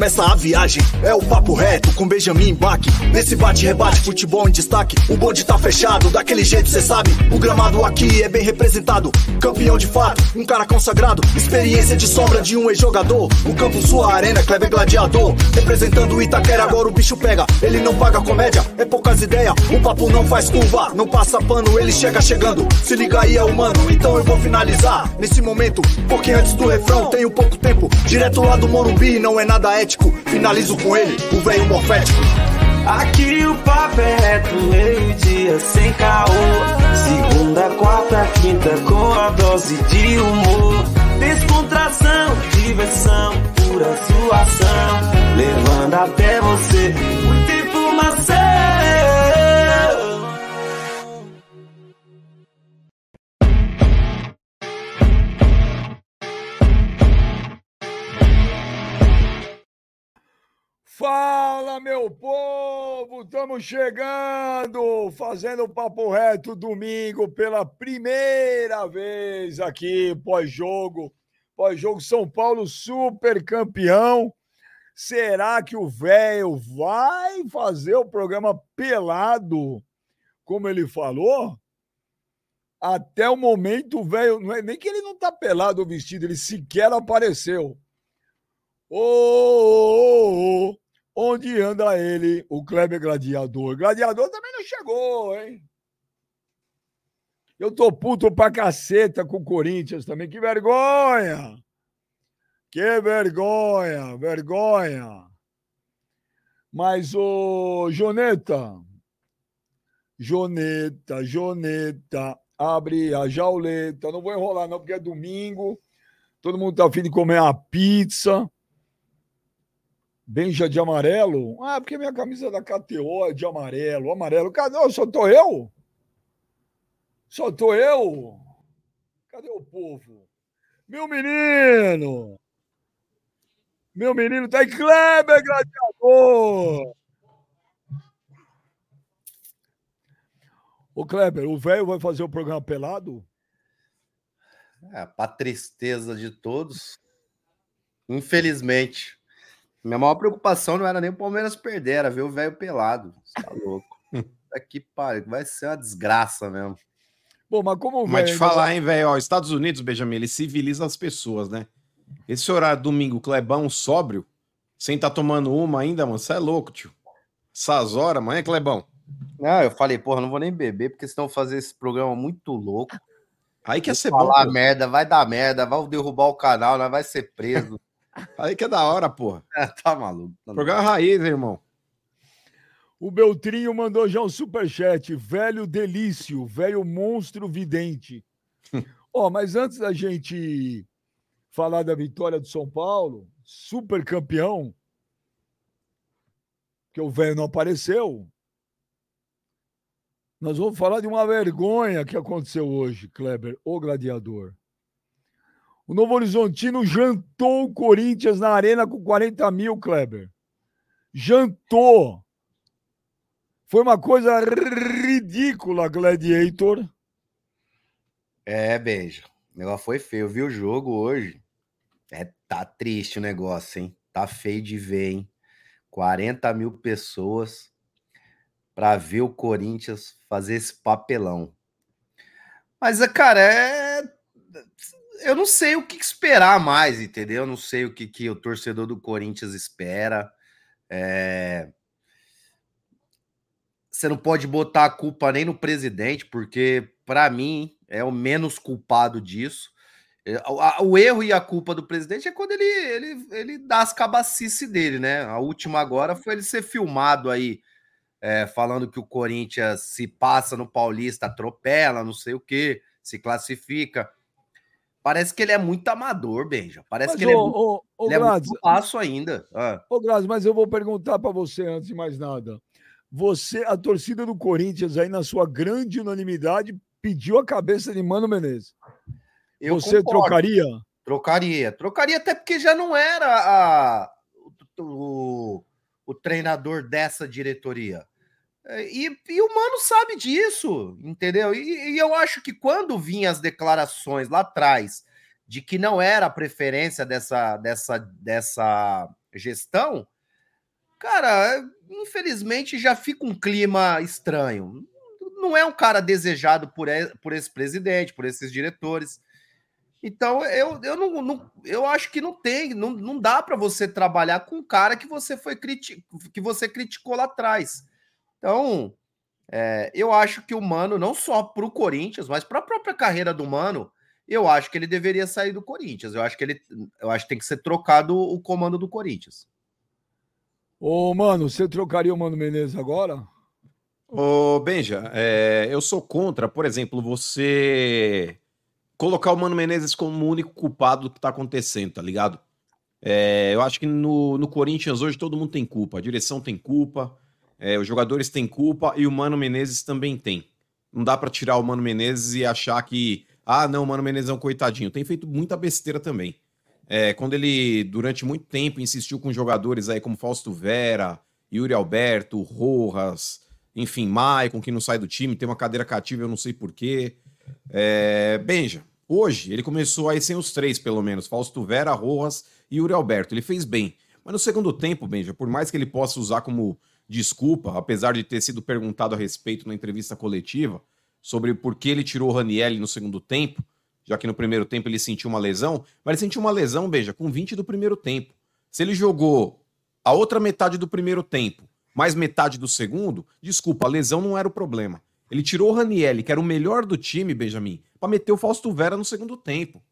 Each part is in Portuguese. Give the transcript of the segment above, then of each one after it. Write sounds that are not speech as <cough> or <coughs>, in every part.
Começa a viagem. É o papo reto com Benjamin Bach. Nesse bate-rebate, futebol em destaque. O bonde tá fechado, daquele jeito cê sabe. O gramado aqui é bem representado. Campeão de fato, um cara consagrado. Experiência de sombra de um ex-jogador. O campo, sua arena, Kleber Gladiador. Representando o Itaquera, agora o bicho pega. Ele não paga comédia, é poucas ideias. O papo não faz curva, não passa pano, ele chega chegando. Se liga aí, é humano, então eu vou finalizar. Nesse momento, pouquinho antes do refrão, tenho pouco tempo. Direto lá do Morumbi, não é nada ético. Finalizo com ele, o velho morfético. Aqui o papo é reto, meio-dia sem caô. Segunda, quarta, quinta, com a dose de humor. Descontração, diversão, pura suação. Levando até você muita informação. Fala, meu povo! Estamos chegando, fazendo o papo reto domingo pela primeira vez aqui, pós-jogo. Pós-jogo São Paulo super campeão. Será que o velho vai fazer o programa pelado, como ele falou? Até o momento, o velho, não é nem que ele não tá pelado o vestido, ele sequer apareceu. Ô, ô, ô, onde anda ele, o Kleber Gladiador? Gladiador também não chegou, hein? Eu tô puto pra caceta com o Corinthians também. Que vergonha! Que vergonha, vergonha. Mas, ô, Joneta, Joneta, Joneta, abre a jauleta. Não vou enrolar, não, porque é domingo. Todo mundo tá afim de comer uma pizza. Benja de amarelo? Ah, porque minha camisa da KTO é de amarelo. Amarelo. Cadê? Só tô eu? Só tô eu? Cadê o povo? Meu menino! Meu menino tá em Kleber Gladiador! Ô Kleber, o velho vai fazer o programa pelado? É, para tristeza de todos, infelizmente. Minha maior preocupação não era nem o Palmeiras perder, era ver o velho pelado. Você tá louco. <laughs> Aqui, pare, vai ser uma desgraça mesmo. Bom, mas como o Mas te falar, hein, velho? ó, Estados Unidos, Benjamin, ele civiliza as pessoas, né? Esse horário domingo, Clebão sóbrio, sem tá tomando uma ainda, mano, você é louco, tio. Essas horas, mano, é Clebão? Não, eu falei, porra, não vou nem beber, porque senão fazer esse programa muito louco. Aí que ia ser bom, falar merda, vai dar merda, vai derrubar o canal, nós vai ser preso. <laughs> Aí que é da hora, porra. <laughs> tá maluco. tá Programa raiz, hein, irmão. O Beltrinho mandou já um superchat. Velho delício, velho monstro vidente. <laughs> Ó, mas antes da gente falar da vitória do São Paulo, super campeão, que o velho não apareceu, nós vamos falar de uma vergonha que aconteceu hoje, Kleber, o gladiador. O Novo Horizontino jantou o Corinthians na arena com 40 mil, Kleber. Jantou. Foi uma coisa ridícula, Gladiator. É, beijo. O negócio foi feio. Eu vi o jogo hoje. É, tá triste o negócio, hein? Tá feio de ver, hein? 40 mil pessoas para ver o Corinthians fazer esse papelão. Mas, cara, é. Eu não sei o que esperar mais, entendeu? Eu não sei o que, que o torcedor do Corinthians espera. É... Você não pode botar a culpa nem no presidente, porque, para mim, é o menos culpado disso. É, O erro e a culpa do presidente é quando ele, ele, ele dá as cabacices dele, né? A última agora foi ele ser filmado aí, é, falando que o Corinthians se passa no Paulista, atropela, não sei o quê, se classifica. Parece que ele é muito amador, Benja. Parece Mas, que ele é ô, muito, ô, ô, ele é muito passo ainda. Ah. ô, Gladys, mas eu vou perguntar para você antes de mais nada. Você, a torcida do Corinthians, aí na sua grande unanimidade, pediu a cabeça de Mano Menezes. Eu você concordo. trocaria? Trocaria. Trocaria até porque já não era a, o, o treinador dessa diretoria. É, E, e o Mano sabe disso, entendeu? E, e eu acho que quando vinham as declarações lá atrás de que não era a preferência dessa, dessa, dessa gestão, cara, infelizmente já fica um clima estranho. Não é um cara desejado por, por esse presidente, por esses diretores. Então, eu, eu, não, não, eu acho que não tem, não, não dá para você trabalhar com um cara que você foi criti que você criticou lá atrás. Então, é, eu acho que o Mano, não só para o Corinthians, mas para a própria carreira do Mano, eu acho que ele deveria sair do Corinthians. Eu acho que ele eu acho que tem que ser trocado o comando do Corinthians. Ô, mano, você trocaria o Mano Menezes agora? Ô, Benja, é, eu sou contra, por exemplo, você colocar o Mano Menezes como o único culpado do que tá acontecendo, tá ligado? É, eu acho que no, no Corinthians hoje todo mundo tem culpa. A direção tem culpa, é, os jogadores têm culpa e o Mano Menezes também tem. Não dá para tirar o Mano Menezes e achar que ah, não, o Mano Menezes é um coitadinho. Tem feito muita besteira também. É, quando ele, durante muito tempo, insistiu com jogadores aí como Fausto Vera, Yuri Alberto, Rojas, enfim, Maicon, que não sai do time, tem uma cadeira cativa, eu não sei porquê. É, Benja, hoje ele começou aí sem os três, pelo menos, Fausto Vera, Rojas e Yuri Alberto. Ele fez bem. Mas no segundo tempo, Benja, por mais que ele possa usar como desculpa, apesar de ter sido perguntado a respeito na entrevista coletiva, sobre por que ele tirou o Ranielli no segundo tempo, já que no primeiro tempo ele sentiu uma lesão, mas ele sentiu uma lesão, beija, com 20 do primeiro tempo. Se ele jogou a outra metade do primeiro tempo, mais metade do segundo, desculpa, a lesão não era o problema. Ele tirou o Ranielli, que era o melhor do time, Benjamin, para meter o Fausto Vera no segundo tempo.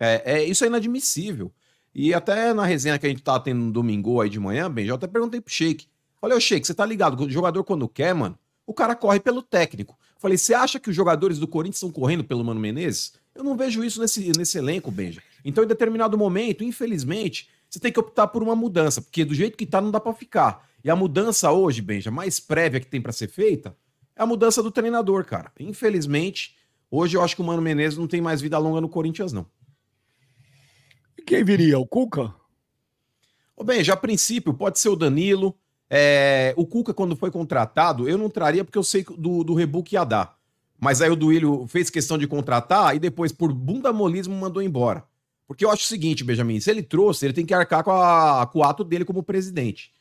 É, é, isso é inadmissível. E até na resenha que a gente tá tendo no domingo aí de manhã, bem, eu até perguntei pro Sheik. Falei, ô Sheik, você tá ligado? O jogador quando quer, mano, o cara corre pelo técnico. Falei, você acha que os jogadores do Corinthians estão correndo pelo Mano Menezes? Eu não vejo isso nesse, nesse elenco, Benja. Então, em determinado momento, infelizmente, você tem que optar por uma mudança, porque do jeito que tá, não dá para ficar. E a mudança hoje, Benja, mais prévia que tem para ser feita, é a mudança do treinador, cara. Infelizmente, hoje eu acho que o Mano Menezes não tem mais vida longa no Corinthians, não. E quem viria? O Cuca? Ô, Benja, a princípio pode ser o Danilo, é, o Cuca, quando foi contratado, eu não traria porque eu sei do, do rebook ia dar. Mas aí o Duílio fez questão de contratar e depois, por bunda molismo, mandou embora. Porque eu acho o seguinte, Benjamin, se ele trouxe, ele tem que arcar com, a, com o ato dele como presidente.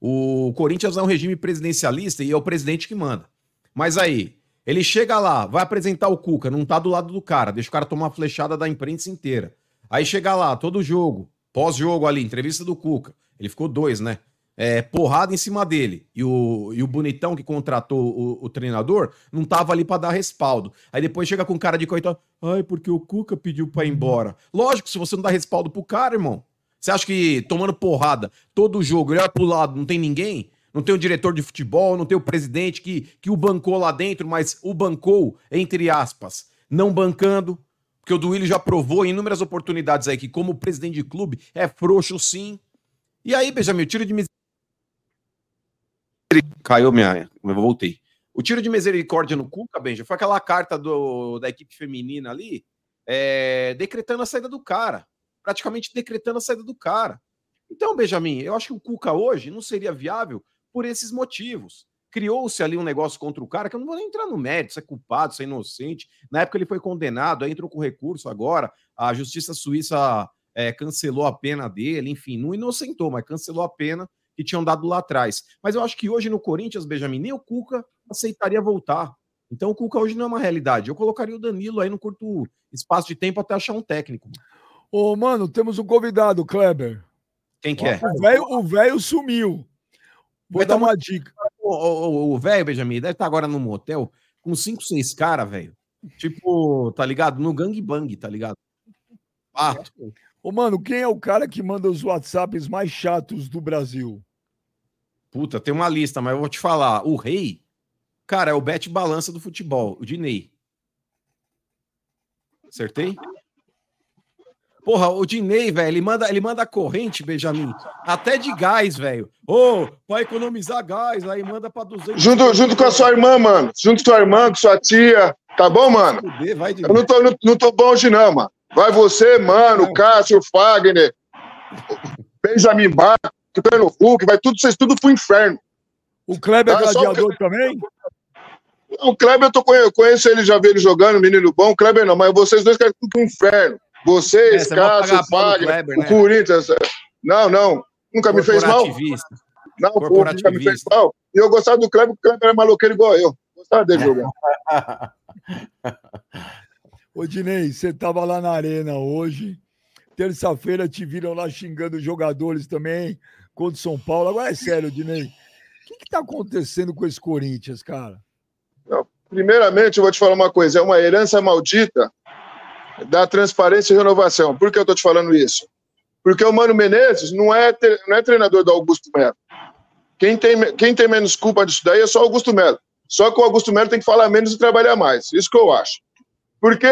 O Corinthians é um regime presidencialista e é o presidente que manda. Mas aí, ele chega lá, vai apresentar o Cuca, não tá do lado do cara, deixa o cara tomar flechada da imprensa inteira. Aí chega lá, todo jogo, pós-jogo ali, entrevista do Cuca. Ele ficou dois, né? É, porrada em cima dele. E o, e o bonitão que contratou o, o treinador não tava ali para dar respaldo. Aí depois chega com cara de coitado. Ai, porque o Cuca pediu para ir embora. Lógico, se você não dá respaldo pro cara, irmão. Você acha que tomando porrada todo jogo, ele vai pro lado, não tem ninguém? Não tem o diretor de futebol, não tem o presidente que, que o bancou lá dentro, mas o bancou, entre aspas, não bancando. Porque o Duílio já provou em inúmeras oportunidades aí que, como presidente de clube, é frouxo sim. E aí, Benjamin, tiro de Caiu minha. Eu voltei. O tiro de misericórdia no Cuca, Benja, foi aquela carta do, da equipe feminina ali, é, decretando a saída do cara. Praticamente decretando a saída do cara. Então, Benjamin, eu acho que o Cuca hoje não seria viável por esses motivos. Criou-se ali um negócio contra o cara, que eu não vou nem entrar no mérito, se é culpado, se é inocente. Na época ele foi condenado, aí entrou com recurso agora. A justiça suíça é, cancelou a pena dele, enfim, não inocentou, mas cancelou a pena que tinham dado lá atrás. Mas eu acho que hoje no Corinthians, Benjamin, nem o Cuca aceitaria voltar. Então o Cuca hoje não é uma realidade. Eu colocaria o Danilo aí no curto espaço de tempo até achar um técnico. Ô, mano, temos um convidado, Kleber. Quem que é? O velho sumiu. Vou dar uma dica. O velho, Benjamin, deve estar agora no motel com cinco, seis caras, velho. Tipo, tá ligado? No gangbang, tá ligado? Pato. Ô, mano, quem é o cara que manda os WhatsApps mais chatos do Brasil? Puta, tem uma lista, mas eu vou te falar. O rei, cara, é o Bet Balança do futebol, o Dinei. Acertei? Porra, o Dinei, velho, ele manda, ele manda corrente, Benjamin, até de gás, velho. Ô, oh, pra economizar gás, aí manda pra 200. Junto, junto com a sua irmã, mano. Junto com sua irmã, com sua tia. Tá bom, mano? Vai, eu não tô, não, não tô bom hoje, não, mano. Vai você, mano, Cássio, Fagner, Benjamin Bar, Tano Hulk, vai tudo, vocês tudo pro inferno. O Kleber é tá, gladiador também? O Kleber eu, tô, eu conheço ele, já vi ele jogando, menino bom. O Kleber não, mas vocês dois querem tudo pro inferno. Vocês, é, Cássio, Fagner, o né? Corinthians. Não, não. Nunca me fez mal. Não, nunca me fez mal. E eu gostava do Kleber, porque o Kleber era maloqueiro igual eu. Gostava dele jogar. <laughs> Ô, Dinei, você estava lá na arena hoje. Terça-feira te viram lá xingando os jogadores também contra o São Paulo. Agora é sério, Dinei. O que está acontecendo com esse Corinthians, cara? Não, primeiramente, eu vou te falar uma coisa: é uma herança maldita da transparência e renovação. Por que eu estou te falando isso? Porque o Mano Menezes não é, não é treinador do Augusto Melo. Quem tem, quem tem menos culpa disso daí é só o Augusto Melo. Só que o Augusto Melo tem que falar menos e trabalhar mais. Isso que eu acho. Porque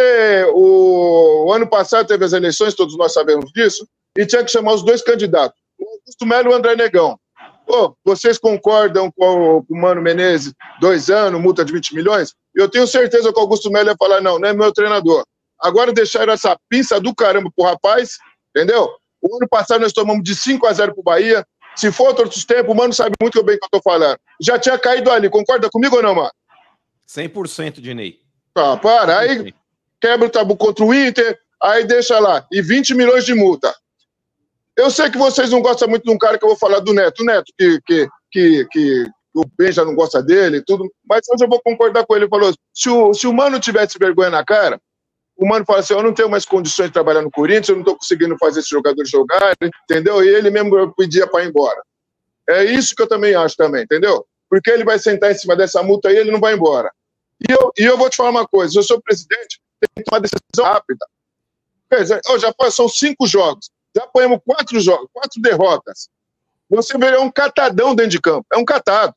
o, o ano passado teve as eleições, todos nós sabemos disso, e tinha que chamar os dois candidatos, o Augusto Melo e o André Negão. Pô, vocês concordam com o, Mano Menezes, dois anos, multa de 20 milhões? Eu tenho certeza que o Augusto Melo ia falar, não, não é meu treinador. Agora deixaram essa pinça do caramba pro rapaz, entendeu? O ano passado nós tomamos de 5 a 0 pro Bahia. Se for outros tempos, o mano sabe muito bem o que eu tô falando. Já tinha caído ali, concorda comigo ou não, mano? 100% Dinei. Tá, para. Aí quebra o tabu contra o Inter, aí deixa lá. E 20 milhões de multa. Eu sei que vocês não gostam muito de um cara que eu vou falar do Neto. Neto, que, que, que, que o Ben já não gosta dele e tudo. Mas hoje eu vou concordar com ele. Ele falou: se o, se o Mano tivesse vergonha na cara, o Mano fala assim: eu não tenho mais condições de trabalhar no Corinthians, eu não estou conseguindo fazer esse jogador jogar, entendeu? E ele mesmo pedia para ir embora. É isso que eu também acho também, entendeu? Porque ele vai sentar em cima dessa multa aí, ele não vai embora. E eu, e eu vou te falar uma coisa: eu sou presidente, tem que tomar decisão rápida. Oh, já são cinco jogos, já apanhamos quatro jogos, quatro derrotas. Você vê, é um catadão dentro de campo, é um catado.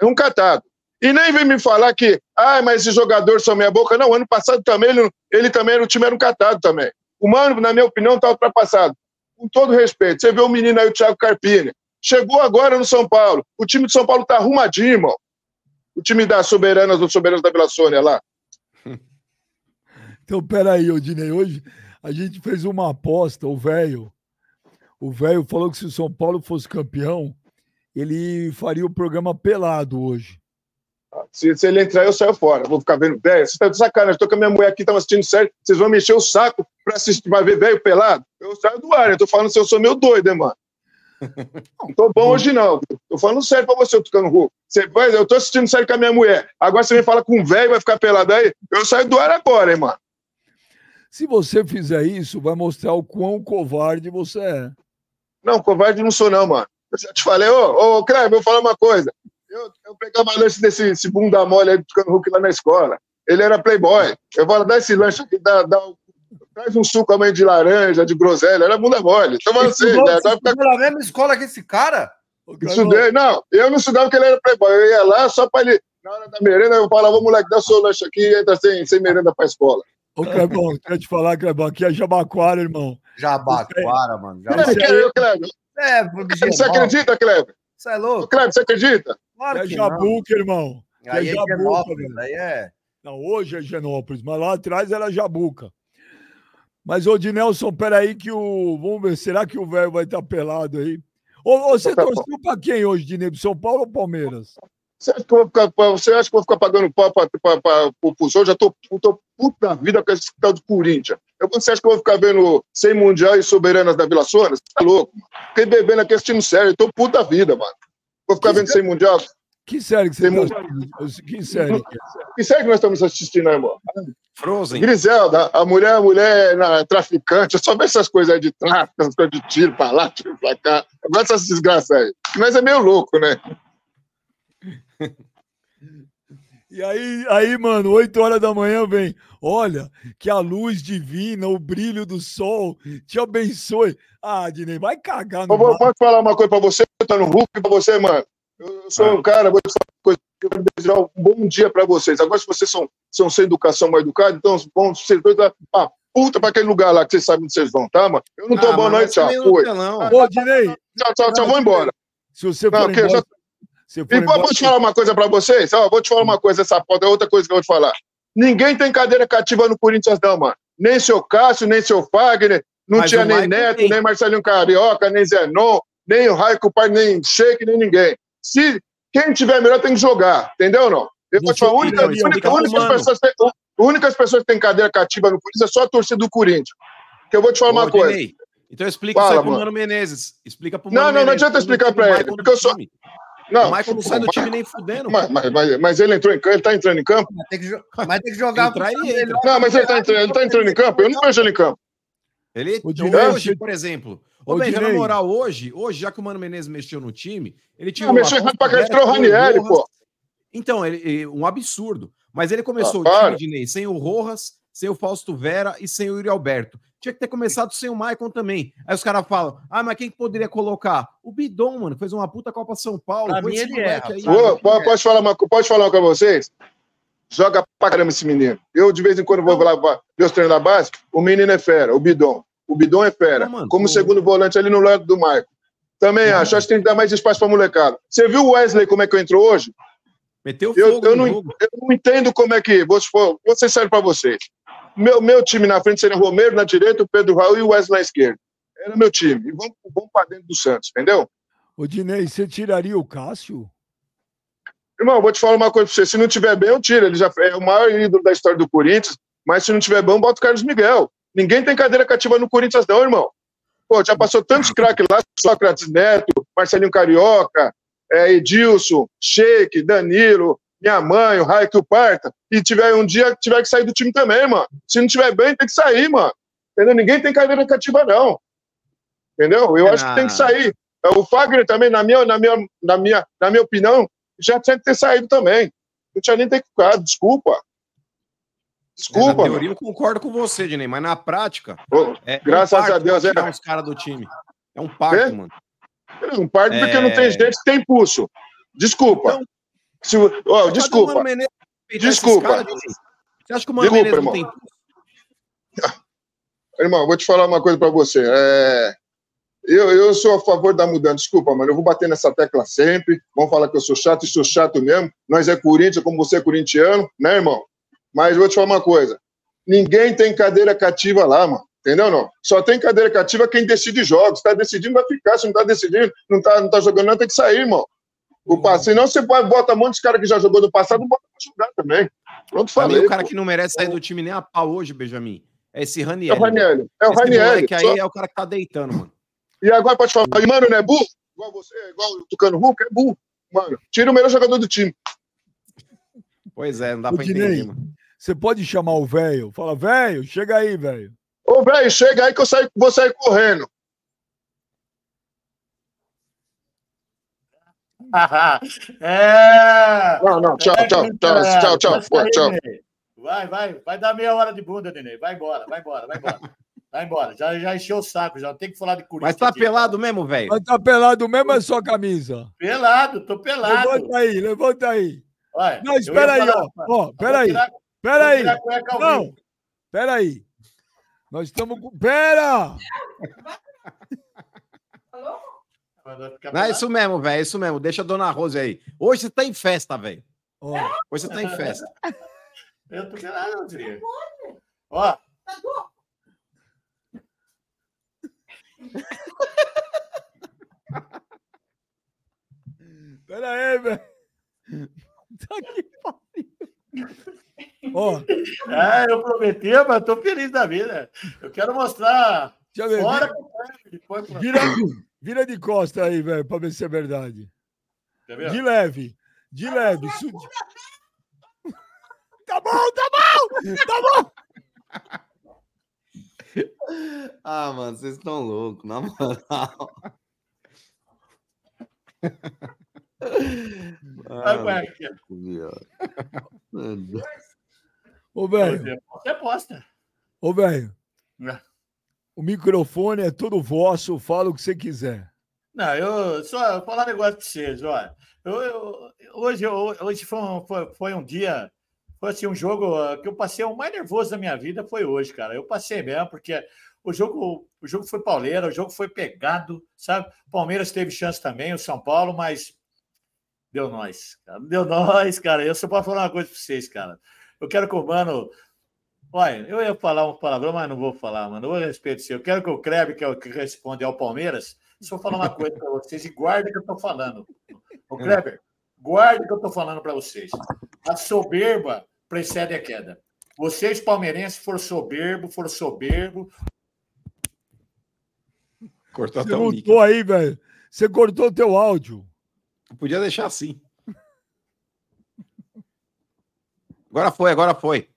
É um catado. E nem vem me falar que, ah, mas esse jogador são meia boca. Não, ano passado também, ele, ele também, o time era um catado também. O Mano, na minha opinião, está ultrapassado. Com todo respeito. Você vê o menino aí, o Thiago Carpini. Chegou agora no São Paulo. O time de São Paulo tá arrumadinho, irmão. O time das Soberanas, dos Soberanos da Vila Sônia lá. Então, peraí, Odinei. Hoje a gente fez uma aposta, o velho. O velho falou que se o São Paulo fosse campeão, ele faria o programa pelado hoje. Se, se, ele entrar, eu saio fora. Vou ficar vendo velho. Você tá de sacanagem. Estou com a minha mulher aqui, tava assistindo sério. Vocês vão mexer o saco para assistir, pra ver velho pelado? Eu saio do ar. Eu tô falando se eu sou meio doido, hein, mano. <laughs> Não tô bom hoje, não. Tô falando sério pra você, Tucano Ru. Você vai, eu tô assistindo sério com a minha mulher. Agora você me fala com um velho vai ficar pelado aí. Eu saio do ar agora, hein, mano. Se você fizer isso, vai mostrar o quão covarde você é. Não, covarde não sou, não, mano. Eu já te falei, ô, ô, Cleber, vou falar uma coisa. Eu, eu pegava lanche desse bunda mole aí do Hulk lá na escola. Ele era playboy. Eu vou dar esse lanche aqui, dá, dá um, traz um suco amanhã de laranja, de groselha. Era bunda mole. Então você, né? Agora fica... na mesma escola que esse cara? Estudei, não. Eu não estudava porque ele era playboy. Eu ia lá só para ele, na hora da merenda, eu falava, moleque, dá o seu lanche aqui e entra sem, sem merenda para a escola. Ô, Clebão, quero te falar, Clebão, aqui é Jabaquara, irmão. Jabaquara, mano. Jabaquara. É, é, você acredita, Kleber? Você é louco? Kleber, você acredita? Claro é Jabuca, irmão. Aí é, é Jabuca, aí é... Não, hoje é Genópolis, mas lá atrás era Jabuca. Mas, ô, Dinelson, peraí que o... Vamos ver, será que o velho vai estar pelado aí? Ou, você tá torceu para quem hoje, Dinei? São Paulo ou Palmeiras? Você acha que eu vou ficar, você acha que eu vou ficar pagando pau para o Eu Já tô, tô puta da vida com esse tal do Corinthians. Eu, você acha que eu vou ficar vendo sem Mundial e Soberanas da Vila Sônia? Você tá louco, mano. Fiquei bebendo aqui assistindo série. Eu tô puta da vida, mano. Vou ficar que vendo sem Mundial. Que série que você assistindo? Que série? Que série que nós estamos assistindo, né, irmão? Frozen. Griselda, a mulher, a mulher na, traficante, eu só vejo essas coisas aí de tráfico, essas coisas de tiro pra lá, tiro pra cá. Agora essas desgraças aí. Mas é meio louco, né? E aí, aí, mano, 8 horas da manhã vem. Olha, que a luz divina, o brilho do sol te abençoe. Ah, Dinei, vai cagar no. Eu posso falar uma coisa pra você, tá no Hulk, pra você, mano. Eu sou ah. um cara, vou te falar uma coisa, eu quero desejar um bom dia pra vocês. Agora, se vocês são, são sem educação mal educados, então vão vocês dois ah, puta pra aquele lugar lá que vocês sabem onde vocês vão, tá, mano? Eu não tô ah, bom, não, tchau. Foi. Ô, Dinei. Tchau, tchau, tchau, vou embora. Se você for não, embora, já... E vou te falar uma coisa para vocês. Ó, vou te falar uma coisa, essa foto é outra coisa que eu vou te falar. Ninguém tem cadeira cativa no Corinthians, não, mano. Nem seu Cássio, nem seu Fagner. Não Mas tinha nem Neto, tem. nem Marcelinho Carioca, nem Zenon, nem o Raico Pai, nem Sheik, nem ninguém. Se quem tiver melhor tem que jogar, entendeu ou não? Eu vou te falar, única, única, única pessoas tem, únicas pessoas que têm cadeira cativa no Corinthians é só a torcida do Corinthians. Que eu vou te falar uma coisa. Então explica Fala, isso aí pro Mano Menezes. Explica pro Mano Não, não, não adianta explicar para ele, porque eu sou. Não, o Michael não sai do time nem fudendo. Mas, mas, mas, mas, ele entrou em campo, ele tá entrando em campo. Mas tem que, mas tem que jogar. Entrar ele Não, mas ele tá, entrando, ele tá entrando em campo. Eu não vejo ele em campo. Ele, hoje, por exemplo. Ô, bem, na moral, hoje, hoje, já que o Mano Menezes mexeu no time, ele tinha. Não, mexeu errado pra cá, tirou o Ranieri, pô. Então, ele, um absurdo. Mas ele começou ah, o time, Dinei, sem o Rojas, sem o Fausto Vera e sem o Yuri Alberto. Tinha que ter começado sem o Maicon também. Aí os caras falam: ah, mas quem que poderia colocar? O Bidon, mano, fez uma puta Copa São Paulo. Pra mim ele é. Aí, Pô, pode, pode, falar uma, pode falar uma com vocês? Joga pra caramba esse menino. Eu, de vez em quando, vou lá ver os treinos da base. O menino é fera, o Bidon. O Bidon é fera. Não, mano, Como segundo volante ali no lado do Maicon. Também uhum. acho. Acho que tem que dar mais espaço pra molecada. Você viu o Wesley como é que entrou hoje? Meteu fogo eu, eu, não, eu não entendo como é que. Vou, vou ser sério pra vocês. Meu, meu time na frente seria o Romero na direita, o Pedro Raul e o Wesley na esquerda. Era meu time. E vamos, vamos para dentro do Santos, entendeu? Ô, Dinei, você tiraria o Cássio? Irmão, vou te falar uma coisa pra você. Se não tiver bem, eu tiro. Ele já é o maior ídolo da história do Corinthians. Mas se não tiver bom, bota o Carlos Miguel. Ninguém tem cadeira cativa no Corinthians, não, irmão. Pô, já passou tantos craques lá, Sócrates Neto, Marcelinho Carioca, é, Edilson, Sheik, Danilo, minha mãe, o Raio que o parta, e tiver um dia tiver que sair do time também, mano. Se não tiver bem, tem que sair, mano. Entendeu? Ninguém tem cadeira cativa, não. Entendeu? Eu ah. acho que tem que sair. É, o Fagner também, na minha, na minha, na minha, na minha opinião, já tinha que ter saído também. Não tinha nem ter que ficar, desculpa. Desculpa. É, na teoria, eu concordo com você, Dinei, mas na prática. Oh, é graças um a Deus, é. os caras do time. É um parto, é? mano. É um parto porque não tem é. gente que tem pulso. Desculpa. Então, se, oh, desculpa. Desculpa. Cara, você acha que o Mano desculpa, Menezes irmão. não tem. <laughs> Irmão, vou te falar uma coisa para você. É... Eu, eu sou a favor da mudança. Desculpa, mano. Eu vou bater nessa tecla sempre. Vão falar que eu sou chato e sou chato mesmo. Nós é Corinthians, como você é corintiano, né, irmão? Mas vou te falar uma coisa. Ninguém tem cadeira cativa lá, mano. Entendeu não? Só tem cadeira cativa quem decide jogos. Está decidindo, vai ficar. Se não está decidindo, não está não tá jogando, não tem que sair, irmão. O passe. Senão você pode bota um monte de cara que já jogou no passado, bota pra jogar também. Pronto, falei. Mim, o cara pô. que não merece sair do time nem a pau hoje, Benjamin, é esse Raniel. É o Raniel. É o Raniel. Que aí só... é o cara que tá deitando, mano. E agora pode falar, e, mano, não é burro? Igual você, igual o Tucano Hulk, é burro. Mano, tira o melhor jogador do time. Pois é, não dá pra Dinei, entender, mano. Você pode chamar o velho? Fala, velho, chega aí, velho. Ô, velho, chega aí que eu saio, vou sair correndo. É. Não, não, tchau, é, tchau, tchau, tchau, tchau, tchau. Vai, vai, vai dar meia hora de bunda, Nenê. Vai embora, vai embora, vai embora. Vai embora, já, já encheu o saco, já tem que falar de Corinthians. Mas tá aqui. pelado mesmo, velho? Mas tá pelado mesmo é só camisa? Pelado, tô pelado. Levanta aí, levanta aí. Olha, não, espera aí, ó. Ó, espera aí. Espera aí. Não, espera aí. Nós estamos com. Pera! Não, é isso mesmo, velho. É isso mesmo. Deixa a dona Rose aí. Hoje você tá em festa, velho. Oh. Hoje você tá em festa. <laughs> Eu tô querendo, filho. Ó. <laughs> Pera aí, velho. Tá aqui, Ó. É, eu prometi, mas tô feliz da vida. Eu quero mostrar. Deixa eu ver. Fora depois. Vira, Vira de costa aí, velho, pra ver se é verdade. De leve. De leve. Su... Tá bom, tá bom! Tá bom! ah, mano, vocês estão loucos, na moral. Ô, velho. Você aposta. Ô, velho. O microfone é todo vosso, fala o que você quiser. Não, eu só vou falar um negócio para vocês, olha. Eu, eu, hoje hoje foi um, foi, foi um dia, foi assim, um jogo ah, que eu passei o mais nervoso da minha vida foi hoje, cara. Eu passei mesmo, porque o jogo, o jogo foi pauleira, o jogo foi pegado, sabe? Palmeiras teve chance também, o São Paulo, mas deu nós, cara. Deu nós, cara. Eu só posso falar uma coisa para vocês, cara. Eu quero que o Mano Olha, eu ia falar um palavrão, mas não vou falar, mano. Eu respeito seu. Eu quero que o Kreb, que é o que responde ao Palmeiras, só falar uma coisa para vocês e guarde o que eu estou falando. O Kleber, guarde o que eu estou falando para vocês. A soberba precede a queda. Vocês, palmeirenses, for soberbo, for soberbo, Cortou Você voltou aí, velho. Você cortou o teu áudio. Podia deixar assim. Agora foi, agora foi.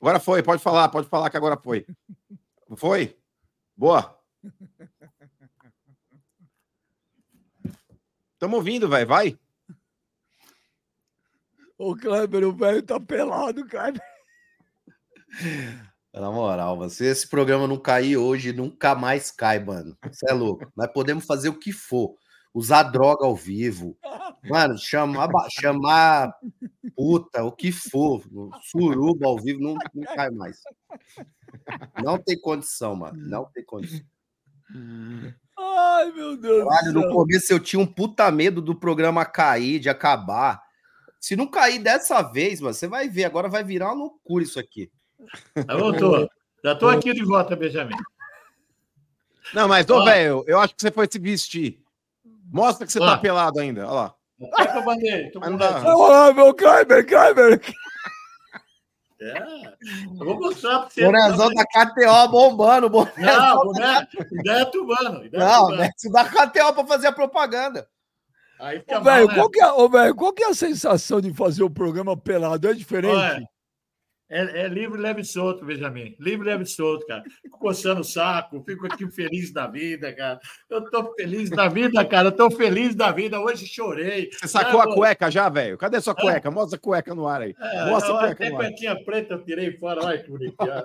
Agora foi, pode falar, pode falar que agora foi. Foi? Boa. Tamo ouvindo, velho, vai. Ô, Kleber, o velho tá pelado, cara. <laughs> Na moral, se esse programa não cair hoje, nunca mais cai, mano. Você é louco. Nós podemos fazer o que for. Usar droga ao vivo. Mano, chamar, chamar puta, o que for. Suruba ao vivo, não, não cai mais. Não tem condição, mano. Não tem condição. Ai, meu Deus. Caralho, no começo eu tinha um puta medo do programa cair, de acabar. Se não cair dessa vez, mano, você vai ver. Agora vai virar uma loucura isso aqui. Já voltou. Já tô aqui de volta, Benjamin. Não, mas, ô, velho, eu acho que você foi se vestir. Mostra que você tá pelado ainda. Olha lá. Vai pra bandeira. Olha lá, meu Kyber, Kyber. É. Eu vou mostrar pra você. Bonezão da KTO bombando. Bonezão não, né? Ideia tubano. Ideia não, tubano. isso da KTO pra fazer a propaganda. Aí fica ô, mal, véio, né? qual, que é, ô, véio, qual que é a sensação de fazer o programa pelado? É diferente? Olha, é, é, livre, leve e solto, Benjamin. Livre, leve e solto, cara. Fico coçando o saco, fico aqui feliz da vida, cara. Eu tô feliz da vida, cara. Eu tô feliz da vida. Hoje chorei. Você sacou é, a cueca já, velho? Cadê sua cueca? É. Mostra a cueca no ar aí. É, Mostra a cueca no ar. cuequinha preta eu tirei fora. Olha que bonitinho.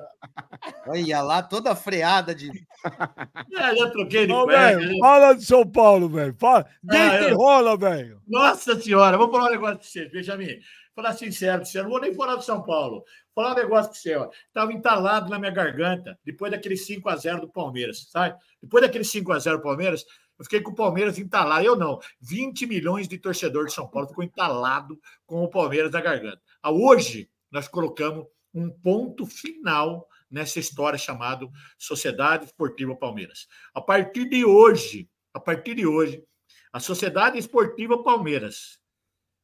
Olha lá, toda freada de. <laughs> É, já troquei de Ô, cueca. Véio, fala de São Paulo, velho. Fala. Deita ah, eu... rola, velho. Nossa senhora, vou falar um negócio pra você, Benjamin. Falar sincero, você não vou nem falar do São Paulo. Falar um negócio para você. Estava entalado na minha garganta depois daquele 5 a 0 do Palmeiras, sabe? Depois daquele 5 a 0 do Palmeiras, eu fiquei com o Palmeiras entalado. Eu não. 20 milhões de torcedor de São Paulo ficou entalado com o Palmeiras na garganta. Ah, hoje, nós colocamos um ponto final nessa história chamada Sociedade Esportiva Palmeiras. A partir de hoje, a partir de hoje, a Sociedade Esportiva Palmeiras,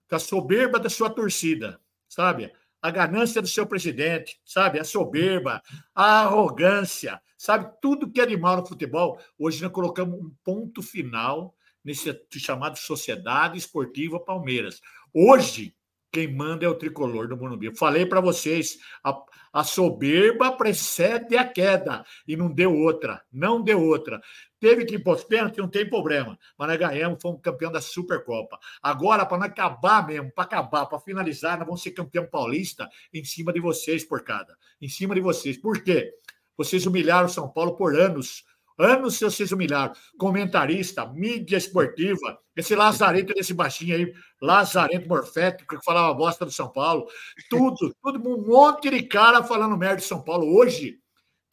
com a soberba da sua torcida, sabe? a ganância do seu presidente, sabe? A soberba, a arrogância, sabe? Tudo que é de mal no futebol. Hoje nós colocamos um ponto final nesse chamado Sociedade Esportiva Palmeiras. Hoje, quem manda é o tricolor do Morumbi. Eu falei para vocês, a, a, soberba precede a queda e não deu outra, não deu outra. Teve que ir para os pênaltis, não tem problema. Mas nós ganhamos, fomos campeão da Supercopa. Agora, para não acabar mesmo, para acabar, para finalizar, nós vamos ser campeão paulista em cima de vocês, por cada. Em cima de vocês. Por quê? Vocês humilharam São Paulo por anos. Anos vocês humilharam. Comentarista, mídia esportiva, esse lazarento desse baixinho aí, lazarento morfético, que falava bosta do São Paulo. Tudo, tudo, um monte de cara falando merda de São Paulo. Hoje,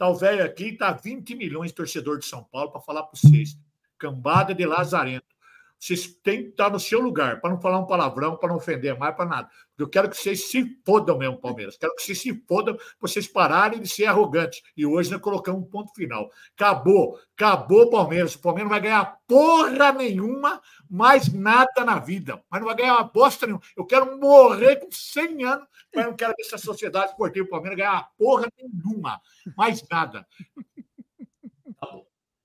Tá o velho aqui, tá 20 milhões de torcedor de São Paulo para falar para vocês. Cambada de Lazarento. Vocês têm que estar no seu lugar, para não falar um palavrão, para não ofender mais, para nada. Eu quero que vocês se fodam mesmo, Palmeiras. Quero que vocês se fodam, vocês pararem de ser arrogantes. E hoje nós colocamos um ponto final. Acabou, acabou o Palmeiras. O Palmeiras não vai ganhar porra nenhuma, mais nada na vida. Mas não vai ganhar uma bosta nenhuma. Eu quero morrer com 100 anos, mas não quero ver essa sociedade esportiva Palmeiras ganhar porra nenhuma. Mais nada.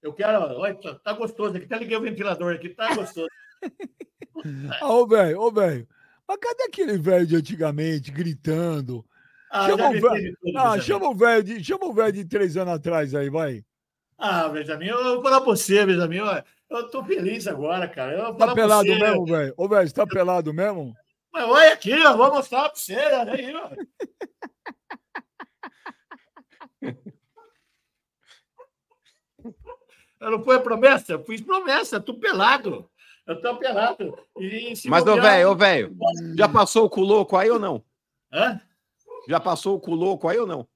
Eu quero. Olha, tá, tá gostoso aqui. Até liguei o ventilador aqui, tá gostoso. <laughs> ô, velho, ô, velho. Mas cadê aquele velho de antigamente gritando? Ah, chama, o velho, ah, chama o velho de, chama o velho de três anos atrás aí, vai. Ah, Benjamin, eu vou falar pra você, Benjamin. Eu, eu tô feliz agora, cara. Eu tá pelado você, mesmo, velho? Ô, velho, você tá eu... pelado mesmo? Mas olha aqui, eu vou mostrar pra você. Olha aí, ó. Eu não foi promessa? Eu fiz promessa, tô pelado. Eu tô pelado. E, Mas, ô, velho, ô, velho, já passou o culoco aí ou não? Hã? Já passou o culoco aí ou não?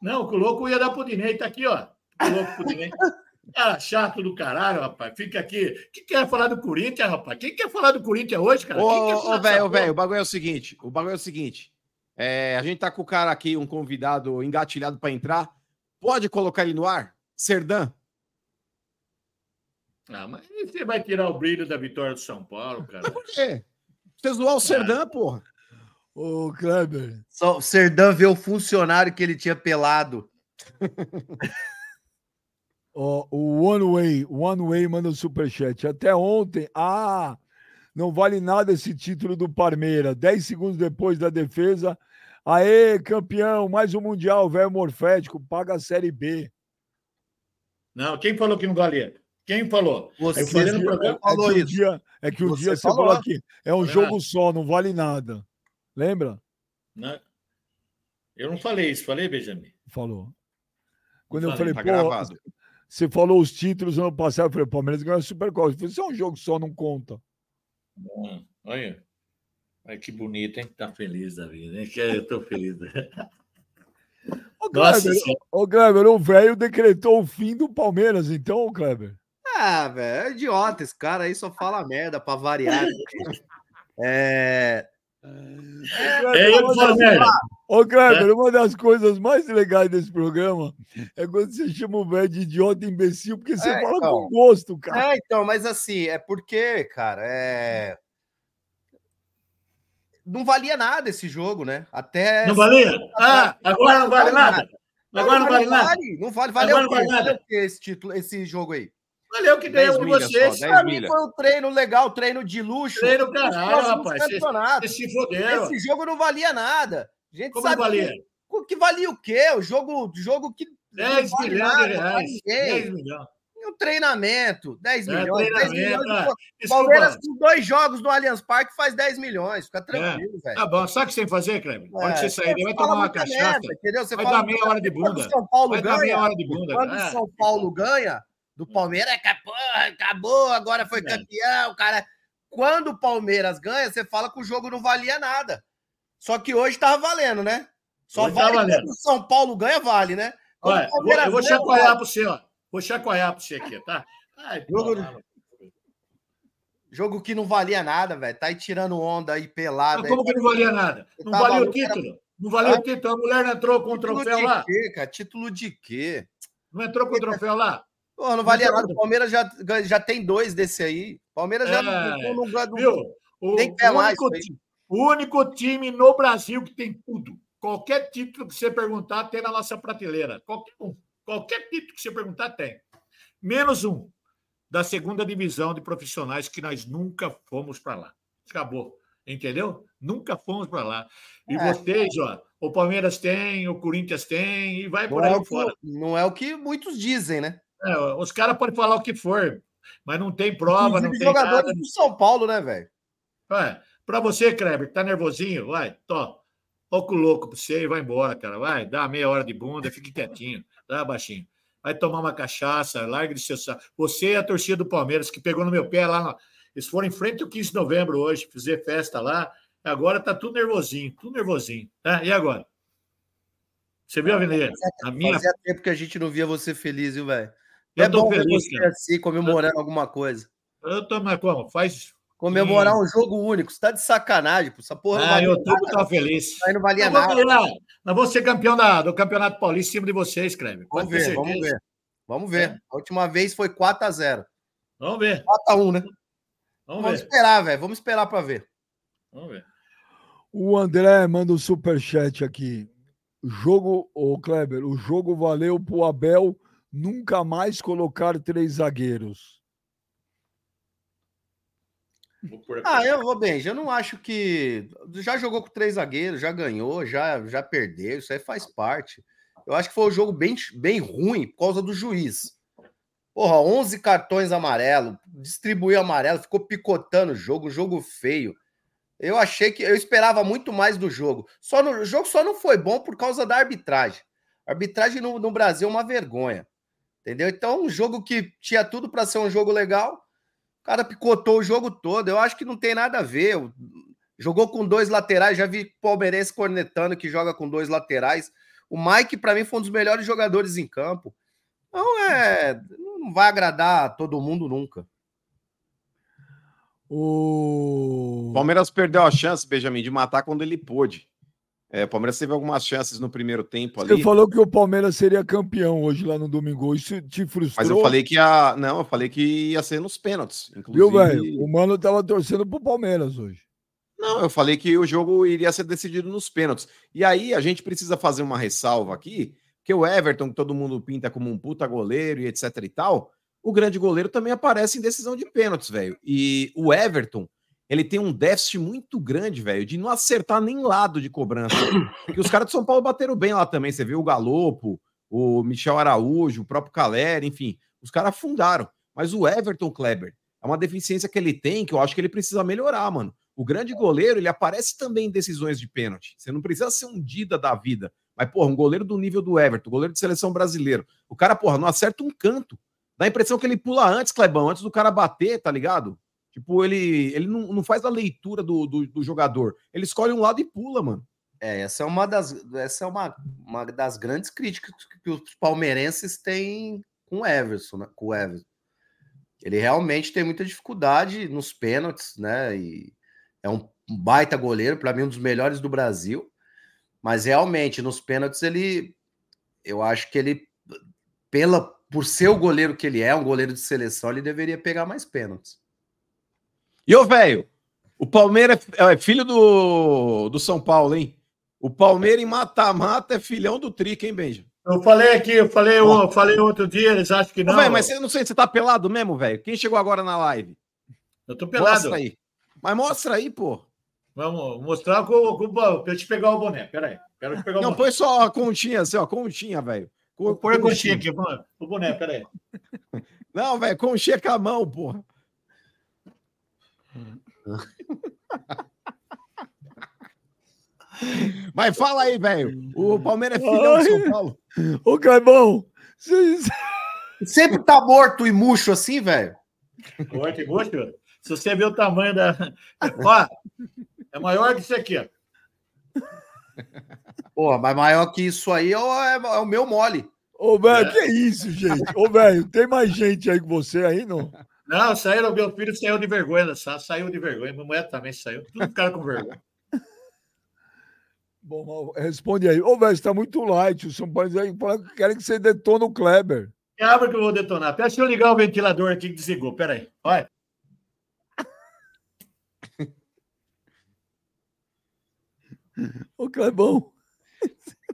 Não, o culoco ia dar pro Dinei, tá aqui, ó. Culoco pro Dinei. <laughs> Cara, chato do caralho, rapaz. Fica aqui. Quem quer falar do Corinthians, rapaz? Quem quer falar do Corinthians hoje, cara? Ô, velho, velho, o bagulho é o seguinte. O bagulho é o seguinte. É, a gente tá com o cara aqui, um convidado engatilhado para entrar. Pode colocar ele no ar? Serdan? Ah, mas você vai tirar o brilho da vitória do São Paulo, cara. Por quê? Você zoar o Serdã, ah. porra. Ô, Kleber. Só o Serdã vê o funcionário que ele tinha pelado. <laughs> Oh, o One Way, One Way manda um superchat. Até ontem, ah, não vale nada esse título do Parmeira. Dez segundos depois da defesa, aê, campeão, mais um Mundial, velho morfético, paga a Série B. Não, quem falou que não valia? Quem falou? Você eu falei no programa. É, falou é que um isso. dia, é que um você dia você falou, falou aqui, é um jogo só, não vale nada. Lembra? Não. Eu não falei isso, falei, Benjamin? Falou. Quando eu falei, tá pô, gravado. você falou os títulos ano passado, eu falei, Palmeiras ganhou a Supercopa. Eu falei, isso é um jogo só, não conta. Olha. Olha que bonito, hein? Tá feliz da vida, hein? Eu tô feliz. <laughs> Ô, Kleber, ô, Kleber, o velho decretou o fim do Palmeiras, então, Kleber? Ah, velho, é idiota esse cara aí, só fala merda pra variar. é... É, eu Ô, Kleber, é. uma das coisas mais legais desse programa é quando você chama o velho de idiota imbecil, porque você é, fala então, com gosto, cara. É, então, mas assim, é porque, cara, é. Não valia nada esse jogo, né? Até. Não valia? Ah, agora não vale nada. Agora não vale nada. Não vale, valeu não vale nada. esse título, esse jogo aí. Valeu que ganhou de vocês. Pra mim foi um treino legal, treino de luxo. Treino caralho, rapaz. Vocês se foderam. Esse jogo não valia nada. A gente Como sabe valia? Que, que valia o quê? O jogo, jogo que. 10 vale milhões nada, de reais. 10 milhões. Um treinamento, 10 é, milhões. 10 milhões é. Palmeiras com dois jogos no Allianz Parque faz 10 milhões. Fica tranquilo, é. velho. Tá bom, sabe o que você tem que fazer? Quando é. você sair, vai tomar uma cachaça. Merda, entendeu? Você vai dar meia hora de bunda. Quando São Paulo vai ganha, dar meia hora de bunda. Quando o São Paulo ganha, do Palmeiras, acabou, acabou, agora foi é. campeão, cara. Quando o Palmeiras ganha, você fala que o jogo não valia nada. Só que hoje tava valendo, né? Só hoje vale tá quando o São Paulo ganha, vale, né? Olha, eu vou chacoalhar para você, ó. Vou chacoalhar para você aqui, tá? Ai, jogo, jogo que não valia nada, velho. Tá aí tirando onda aí pelada. Mas como aí, que não valia nada? Não tá valia o título? Era... Não valia ah, o título? A mulher não entrou com o troféu lá? Quê, cara? Título de quê? Não entrou com o troféu lá? Pô, não valia nada. O Palmeiras já, já tem dois desse aí. Palmeiras já é, não, não, não, viu? O, tem que o, mais, único, o único time no Brasil que tem tudo. Qualquer título que você perguntar, tem na nossa prateleira. Qualquer um. Qualquer título que você perguntar, tem. Menos um da segunda divisão de profissionais que nós nunca fomos para lá. Acabou. Entendeu? Nunca fomos para lá. E é. vocês, ó, o Palmeiras tem, o Corinthians tem, e vai por não aí é fora. Que, não é o que muitos dizem, né? É, os caras podem falar o que for, mas não tem prova, Inclusive, não tem jogadores nada. do São Paulo, né, velho? É, para você, Kleber, tá nervosinho, vai, to. Pouco louco para você e vai embora, cara. Vai, dá meia hora de bunda, fique quietinho, <laughs> tá, baixinho. Vai tomar uma cachaça, larga de seu saco. Você é a torcida do Palmeiras que pegou no meu pé lá. Eles foram em frente ao 15 de novembro hoje, fazer festa lá. Agora tá tudo nervosinho, tudo nervosinho. Tá? E agora? Você viu, Avenida? A minha... Fazia tempo que a gente não via você feliz, viu, velho? É bom feliz, ver você cara. assim, comemorando eu... alguma coisa. Eu tô, mas como? Faz. Comemorar um jogo único. Você tá de sacanagem, pô. Essa porra ah, eu tô tá feliz. Aí não valia nada. Nós vamos ser campeão da, do Campeonato Paulista em cima de vocês, Kleber. Vamos ver, vamos ver. Vamos ver. É. A última vez foi 4x0. Vamos ver. 4x1, né? Vamos, vamos esperar, velho. Vamos esperar para ver. Vamos ver. O André manda um superchat aqui. Jogo, ô Kleber, o jogo valeu pro Abel nunca mais colocar três zagueiros? Ah, eu vou bem. Eu não acho que. Já jogou com três zagueiros, já ganhou, já, já perdeu. Isso aí faz parte. Eu acho que foi um jogo bem, bem ruim por causa do juiz. Porra, 11 cartões amarelo, distribuiu amarelo, ficou picotando o jogo, jogo feio. Eu achei que eu esperava muito mais do jogo. Só no o jogo só não foi bom por causa da arbitragem. A arbitragem no, no Brasil é uma vergonha. Entendeu? Então, um jogo que tinha tudo para ser um jogo legal, o cara picotou o jogo todo. Eu acho que não tem nada a ver. Jogou com dois laterais, já vi palmeirense cornetando que joga com dois laterais. O Mike, para mim, foi um dos melhores jogadores em campo. Então, é, não vai agradar todo mundo nunca. O Palmeiras perdeu a chance, Benjamin, de matar quando ele pôde. É, o Palmeiras teve algumas chances no primeiro tempo ali. Você falou que o Palmeiras seria campeão hoje lá no domingo. Isso te frustrou? Mas eu falei que ia. Não, eu falei que ia ser nos pênaltis. Inclusive... Viu, velho? O Mano tava torcendo pro Palmeiras hoje. Não, eu falei que o jogo iria ser decidido nos pênaltis. E aí a gente precisa fazer uma ressalva aqui, Porque o Everton, que todo mundo pinta como um puta goleiro e etc e tal, o grande goleiro também aparece em decisão de pênaltis, velho. E o Everton, ele tem um déficit muito grande, velho, de não acertar nem lado de cobrança. Porque os caras de São Paulo bateram bem lá também. Você viu o Galopo, o Michel Araújo, o próprio Caleri, enfim, os caras afundaram. Mas o Everton Kleber é uma deficiência que ele tem que eu acho que ele precisa melhorar, mano. O grande goleiro, ele aparece também em decisões de pênalti. Você não precisa ser um Dida da vida. Mas, porra, um goleiro do nível do Everton, goleiro de seleção brasileiro. O cara, porra, não acerta um canto. Dá a impressão que ele pula antes, Clebão, antes do cara bater, tá ligado? Tipo, ele, ele não, não faz a leitura do, do, do, jogador. Ele escolhe um lado e pula, mano. É, essa é uma das, essa é uma, uma das grandes críticas que os palmeirenses têm com o Everson, né? Com o Everson. Ele realmente tem muita dificuldade nos pênaltis, né? E é um baita goleiro, para mim, um dos melhores do Brasil. Mas realmente, nos pênaltis, ele. Eu acho que ele, pela, por ser o goleiro que ele é, um goleiro de seleção, ele deveria pegar mais pênaltis. E ô, velho, o Palmeiras é, é filho do, do São Paulo, hein? O Palmeiras em mata-mata é filhão do Trica, hein, Benja? Eu falei aqui, eu falei, eu falei outro dia, eles acham que não. Ô, véio, mas eu não sei se você tá pelado mesmo, velho. Quem chegou agora na live? Eu tô pelado. Mostra aí. Mas mostra aí, pô. Vamos mostrar com, com Deixa eu pegar o boné. Pera aí. Quero pegar o não, boné. põe só a continha, assim, ó. Continha, velho. Põe a conchinha aqui, mano. O boné, pera aí. <laughs> Não, velho, conchinha com a mão, porra. <laughs> Mas fala aí, velho. O Palmeiras é filhão de São Paulo. Ô, Clebão, sempre tá morto e murcho assim, velho? Morto e murcho? Se você ver o tamanho da. Ó, é maior que isso aqui, ó. Porra, mas maior que isso aí é, é, é o meu mole. Ô, velho, é. que isso, gente? Ô, velho, tem mais gente aí que você aí, não? Não, saíram, meu filho saiu de vergonha, saiu de vergonha. Minha mulher também saiu. Tudo cara com vergonha. Bom, responde aí. Ô, velho, você tá muito light. O São Paulo querem que você detone o Kleber. Abre que eu vou detonar. Deixa eu ligar o ventilador aqui que desligou. Pera aí. Olha. <laughs> Ô, Clebão.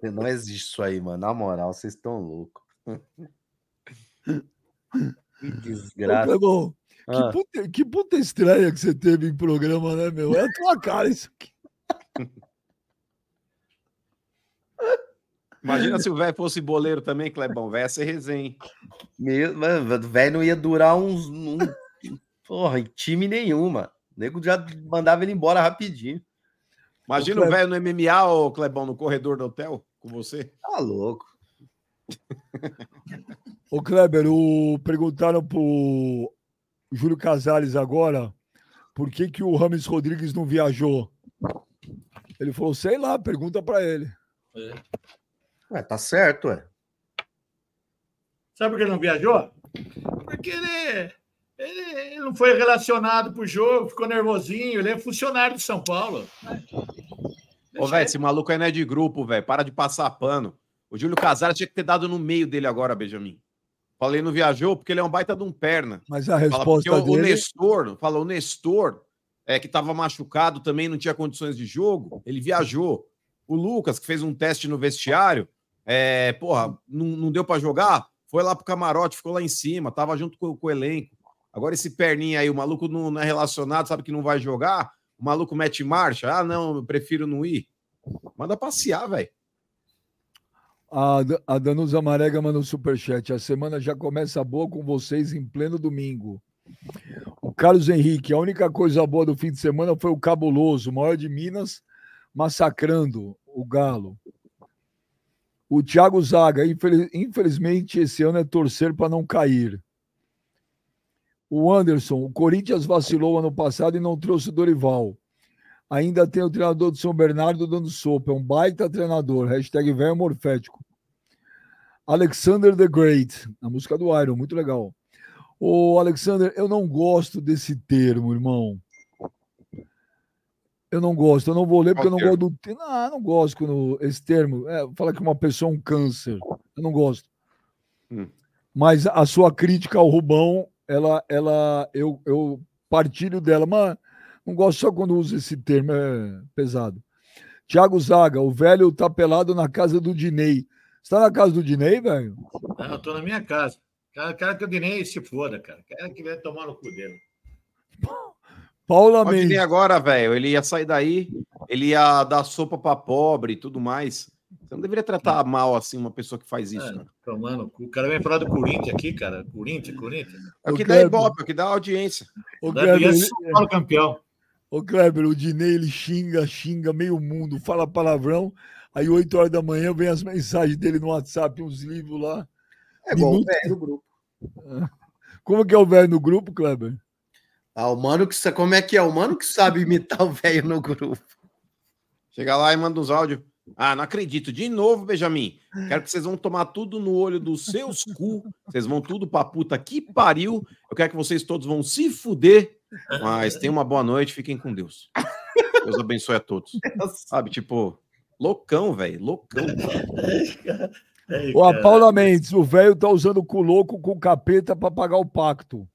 Não existe isso aí, mano. Na moral, vocês estão loucos. <laughs> Que <laughs> desgraça. Clebão, ah. que, puta, que puta estreia que você teve em programa, né, meu? É a tua cara isso aqui. <laughs> Imagina se o velho fosse boleiro também, Clebão. Velho ia ser resenha. O velho não ia durar uns. Um, porra, em time nenhuma. O nego já mandava ele embora rapidinho. Imagina o velho no MMA, ô Clebão, no corredor do hotel com você. Tá louco. Ô Kleber, o... perguntaram pro Júlio Casares agora por que, que o Rames Rodrigues não viajou. Ele falou, sei lá, pergunta para ele. É. Ué, tá certo, ué. Sabe por que ele não viajou? Porque ele, ele, ele não foi relacionado pro jogo, ficou nervosinho, ele é funcionário de São Paulo. Ô, velho, esse maluco aí não é de grupo, velho. Para de passar pano. O Júlio Casares tinha que ter dado no meio dele agora, Benjamin. Falei, não viajou porque ele é um baita de um perna. Mas a resposta Fala, dele... O Nestor, falou, o Nestor, é, que estava machucado também, não tinha condições de jogo, ele viajou. O Lucas, que fez um teste no vestiário, é, porra, não, não deu para jogar, foi lá pro camarote, ficou lá em cima, tava junto com, com o elenco. Agora esse perninha aí, o maluco não, não, é relacionado, sabe que não vai jogar, o maluco mete marcha, ah, não, eu prefiro não ir. Manda passear, velho. A, a Danusa Marega mandou um superchat. A semana já começa boa com vocês em pleno domingo. O Carlos Henrique, a única coisa boa do fim de semana foi o cabuloso, o maior de Minas, massacrando o Galo. O Thiago Zaga, infeliz, infelizmente, esse ano é torcer para não cair. O Anderson, o Corinthians vacilou ano passado e não trouxe o Dorival. Ainda tem o treinador do São Bernardo dando sopa. É um baita treinador. Hashtag velho morfético. Alexander the Great, a música do Iron, muito legal. Ô, Alexander, eu não gosto desse termo, irmão. Eu não gosto, eu não vou ler porque Qual eu não termo? gosto do. Não, não gosto quando esse termo. É, fala que uma pessoa é um câncer. Eu não gosto. Hum. Mas a sua crítica ao Rubão, ela, ela, eu, eu partilho dela, mas não gosto só quando usa esse termo, é pesado. Tiago Zaga, o velho tá pelado na casa do Dinei. Você tá na casa do Dinei, velho? Não, eu tô na minha casa. Cara, cara que o Dinei se foda, cara. Cara que vai tomar no cu dele. <laughs> Paula O Dinei Mendes. agora, velho, ele ia sair daí, ele ia dar sopa pra pobre e tudo mais. Você não deveria tratar mal assim uma pessoa que faz isso, É, cara. tomando. cu. O cara vem falar do Corinthians aqui, cara. Corinthians, Corinthians. É o que dá Kleber. ibope, é o que dá audiência. Ô, Da Kleber, Bianca, ele- São Paulo campeão. Ô, Kleber, o Dinei, ele xinga, xinga meio mundo, fala palavrão. Aí, 8 horas da manhã, vem as mensagens dele no WhatsApp, uns livros lá. É igual o velho do grupo. Como que é o velho no grupo, Kleber? Ah, o mano que como é que é? O mano que sabe imitar o velho no grupo. Chega lá e manda uns áudios. Ah, não acredito. De novo, Benjamin. Quero que vocês vão tomar tudo no olho dos seus cu. Vocês vão tudo pra puta que pariu. Eu quero que vocês todos vão se fuder. Mas tenham uma boa noite. Fiquem com Deus. Deus abençoe a todos. Sabe, tipo, loucão, velho. Loucão. <laughs> Ó, a. Paula Mendes, o velho tá usando o cu louco com o capeta pra pagar o pacto.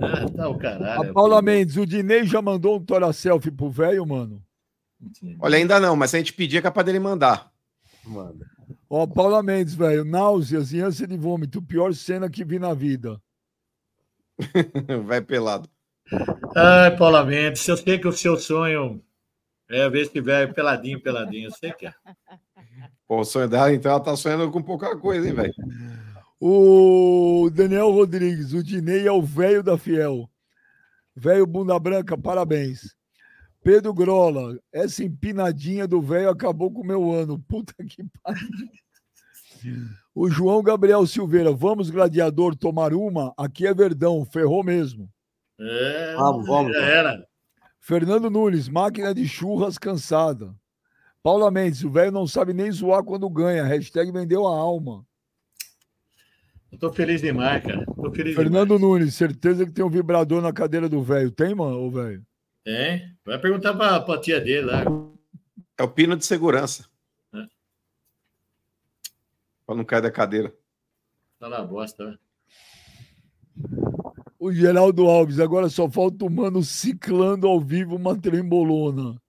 Ah, tá o caralho. A Paula Mendes, o Dinei já mandou um tora selfie pro velho, mano. Olha, ainda não, mas se a gente pedir, é capaz dele mandar. Mano. Ó, Paula Mendes, velho, náuseas e ânsia de vômito, pior cena que vi na vida. <laughs> Vai pelado. Ai, Paula Mendes, eu sei que o seu sonho é ver esse velho peladinho, peladinho. Eu sei que é. Pô, dela, então ela tá sonhando com pouca coisa, hein, velho? O Daniel Rodrigues, o Dinei é o velho da Fiel. Velho bunda branca, parabéns. Pedro Grola, essa empinadinha do velho acabou com o meu ano. Puta que pariu. O João Gabriel Silveira, vamos, gladiador, tomar uma? Aqui é Verdão, ferrou mesmo. É, Vamos, vamos. Já era. Fernando Nunes, máquina de churras cansada. Paula Mendes, o velho não sabe nem zoar quando ganha. Hashtag vendeu a alma. Eu tô feliz demais, cara. Tô feliz Fernando demais. Nunes, certeza que tem um vibrador na cadeira do velho. Tem, mano, ô velho? Tem? Vai perguntar pra, pra tia dele lá. É o pino de segurança. É. Pra não cair da cadeira. Tá na bosta, né? O Geraldo Alves, agora só falta o mano ciclando ao vivo uma trembolona.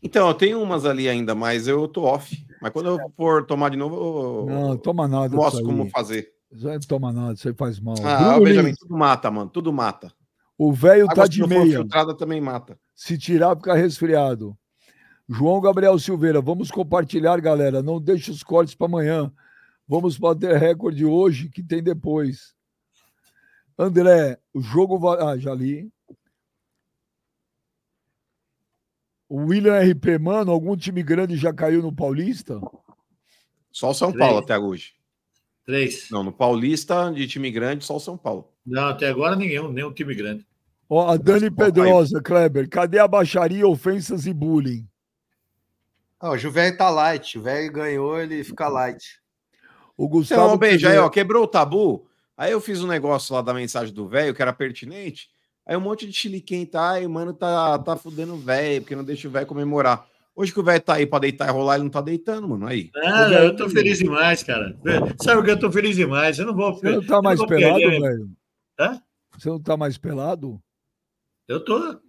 Então, eu tenho umas ali ainda, mas eu tô off. Mas quando eu for tomar de novo, eu Não, toma nada. mostro como fazer. Isso aí não toma nada, isso aí faz mal. Ah, Bruno Benjamin, tudo mata, mano. Tudo mata. o velho tá de meia. filtrada, também mata. Se tirar, fica resfriado. João Gabriel Silveira, vamos compartilhar, galera. Não deixe os cortes para amanhã. Vamos bater recorde hoje, que tem depois. André, o jogo vai. Ah, já li. O William RP, mano, algum time grande já caiu no Paulista? Só o São Três. Paulo até hoje. Três. Não, no Paulista, de time grande, só o São Paulo. Não, até agora nenhum, nenhum time grande. Ó, a Dani Pedrosa, Kleber, cadê a baixaria, ofensas e bullying? Ah, o velho tá light. O velho ganhou, ele fica light. O Gustavo. Então, beijo aí, Pedro- ó, quebrou o tabu. Aí eu fiz um negócio lá da mensagem do velho que era pertinente. Aí um monte de chiliquém tá, aí, mano, tá, tá fudendo o velho, porque não deixa o velho comemorar. Hoje que o velho tá aí pra deitar e rolar, ele não tá deitando, mano. Aí. Ah, eu tô feliz demais, cara. Sabe o que eu tô feliz demais? Eu não vou. Você não tá mais pelado, velho? Hã? Você não tá mais pelado? Eu tô.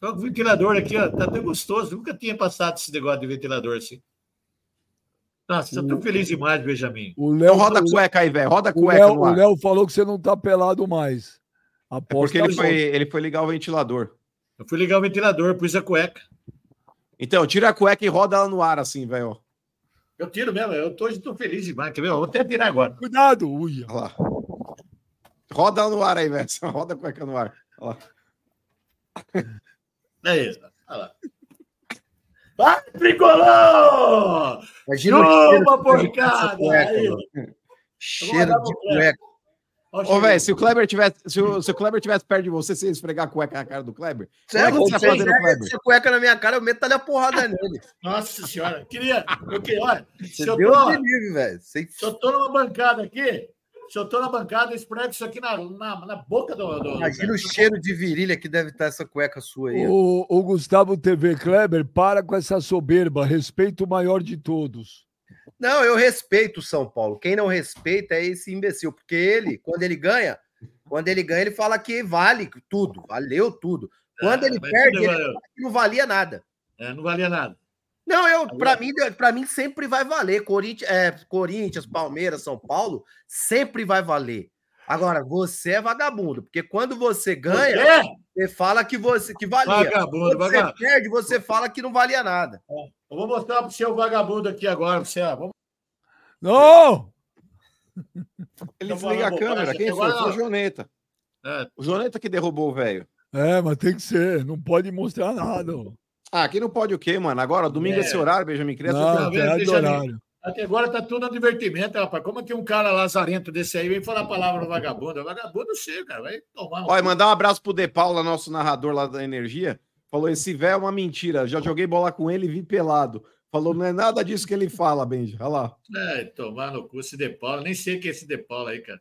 Tô com o ventilador aqui, ó. Tá até gostoso. Nunca tinha passado esse negócio de ventilador assim. Nossa, eu tô feliz demais, Benjamin. O Então Léo roda a o- cueca aí, velho. Roda a o cueca Léo, no o. Léo falou que você não tá pelado mais. É Aposto porque ele foi, ele foi ligar o ventilador. Eu fui ligar o ventilador, pus a cueca. Então, tira a cueca e roda ela no ar, assim, velho. Eu tiro mesmo, eu tô, hoje tô feliz demais. Quer ver? Eu Vou até tirar agora. Cuidado, uia. Olha lá. Roda ela no ar aí, velho. <laughs> Roda a cueca no ar. Olha lá. É isso. Olha lá. Vai, tricolor! Imagina Chupa, porcada! Cheiro de cueca. Ô, velho, se o Kleber tivesse. Se o, se o Kleber tivesse perto de você, você ia esfregar a cueca na cara do Kleber? Você Como é é que você vai fazer no Kleber? essa cueca na minha cara, eu meto ali a porrada nele. Nossa senhora, queria. Eu queria olha, se Você eu, deu tô, um livre, velho. Se eu tô numa bancada aqui, se eu tô na bancada, eu esprego isso aqui na, na, na boca do. do Imagina o cheiro de virilha que deve estar essa cueca sua aí. O, o Gustavo TV Kleber, para com essa soberba. Respeito o maior de todos. Não, eu respeito o São Paulo. Quem não respeita é esse imbecil, porque ele, quando ele ganha, quando ele ganha, ele fala que vale tudo, valeu tudo. Quando ele mas perde, ele valeu. fala que não valia nada. É, não valia nada. Não, eu, para mim, para mim sempre vai valer. Corinthians, é, Corinthians, Palmeiras, São Paulo, sempre vai valer. Agora, você é vagabundo, porque quando você ganha, você fala que você que valia. Vagabundo, quando vagabundo. você perde, você fala que não valia nada. Eu vou mostrar para o seu vagabundo aqui agora. Você, ó. Vamos... Não! <laughs> Ele desliga a câmera. Quem foi? Foi o Joneta. É. O Joneta que derrubou o velho. É, mas tem que ser. Não pode mostrar nada. Ah, aqui não pode o quê, mano? Agora, domingo é, esse horário, Benjamin Criança. Não, tem é horário. Até agora tá tudo no divertimento, rapaz. Como é que um cara lazarento desse aí vem falar a palavra vagabundo? Vagabundo chega, cara. Vai tomar. Olha, mandar um abraço pro De Paula, nosso narrador lá da Energia. Falou: esse velho é uma mentira. Já joguei bola com ele e vi pelado. Falou, não é nada disso que ele fala, Benji. Olha lá. É, tomar no cu esse De Paula. Nem sei o que é esse De Paula aí, cara.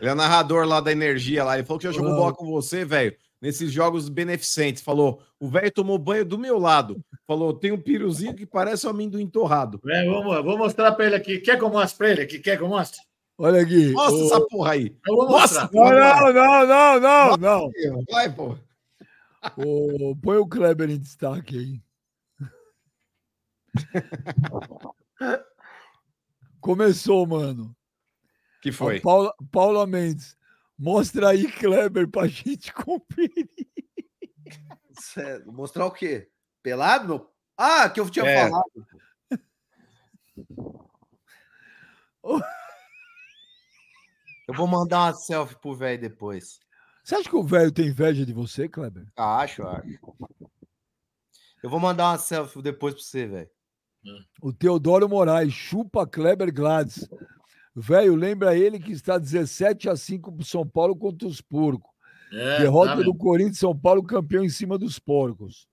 Ele é narrador lá da Energia lá. Ele falou que já jogou bola com você, velho nesses jogos beneficentes. Falou: o velho tomou banho do meu lado. Falou: tem um piruzinho que parece um amendoim torrado. É, vamos, vou mostrar para ele aqui. Quer que eu mostre para ele aqui? Quer que eu mostre? Olha aqui. Mostra o... essa porra aí. Eu vou mostrar. Não, não, não, não, não, não. Vai, pô. O... Põe o Kleber em destaque aí. <laughs> Começou, mano. Que foi? Paula, Paula Mendes. Mostra aí, Kleber, pra gente <laughs> conferir. Sério, mostrar o quê? Pelado? Meu? Ah, que eu tinha é. falado. <laughs> Eu vou mandar uma selfie pro velho depois. Você acha que o velho tem inveja de você, Kleber? Acho, acho. Eu vou mandar uma selfie depois pra você, velho. O Teodoro Moraes chupa Kleber Gladys. Velho, lembra ele que está 17 a 5 para São Paulo contra os porcos. É, Derrota tá do Corinthians São Paulo campeão em cima dos porcos.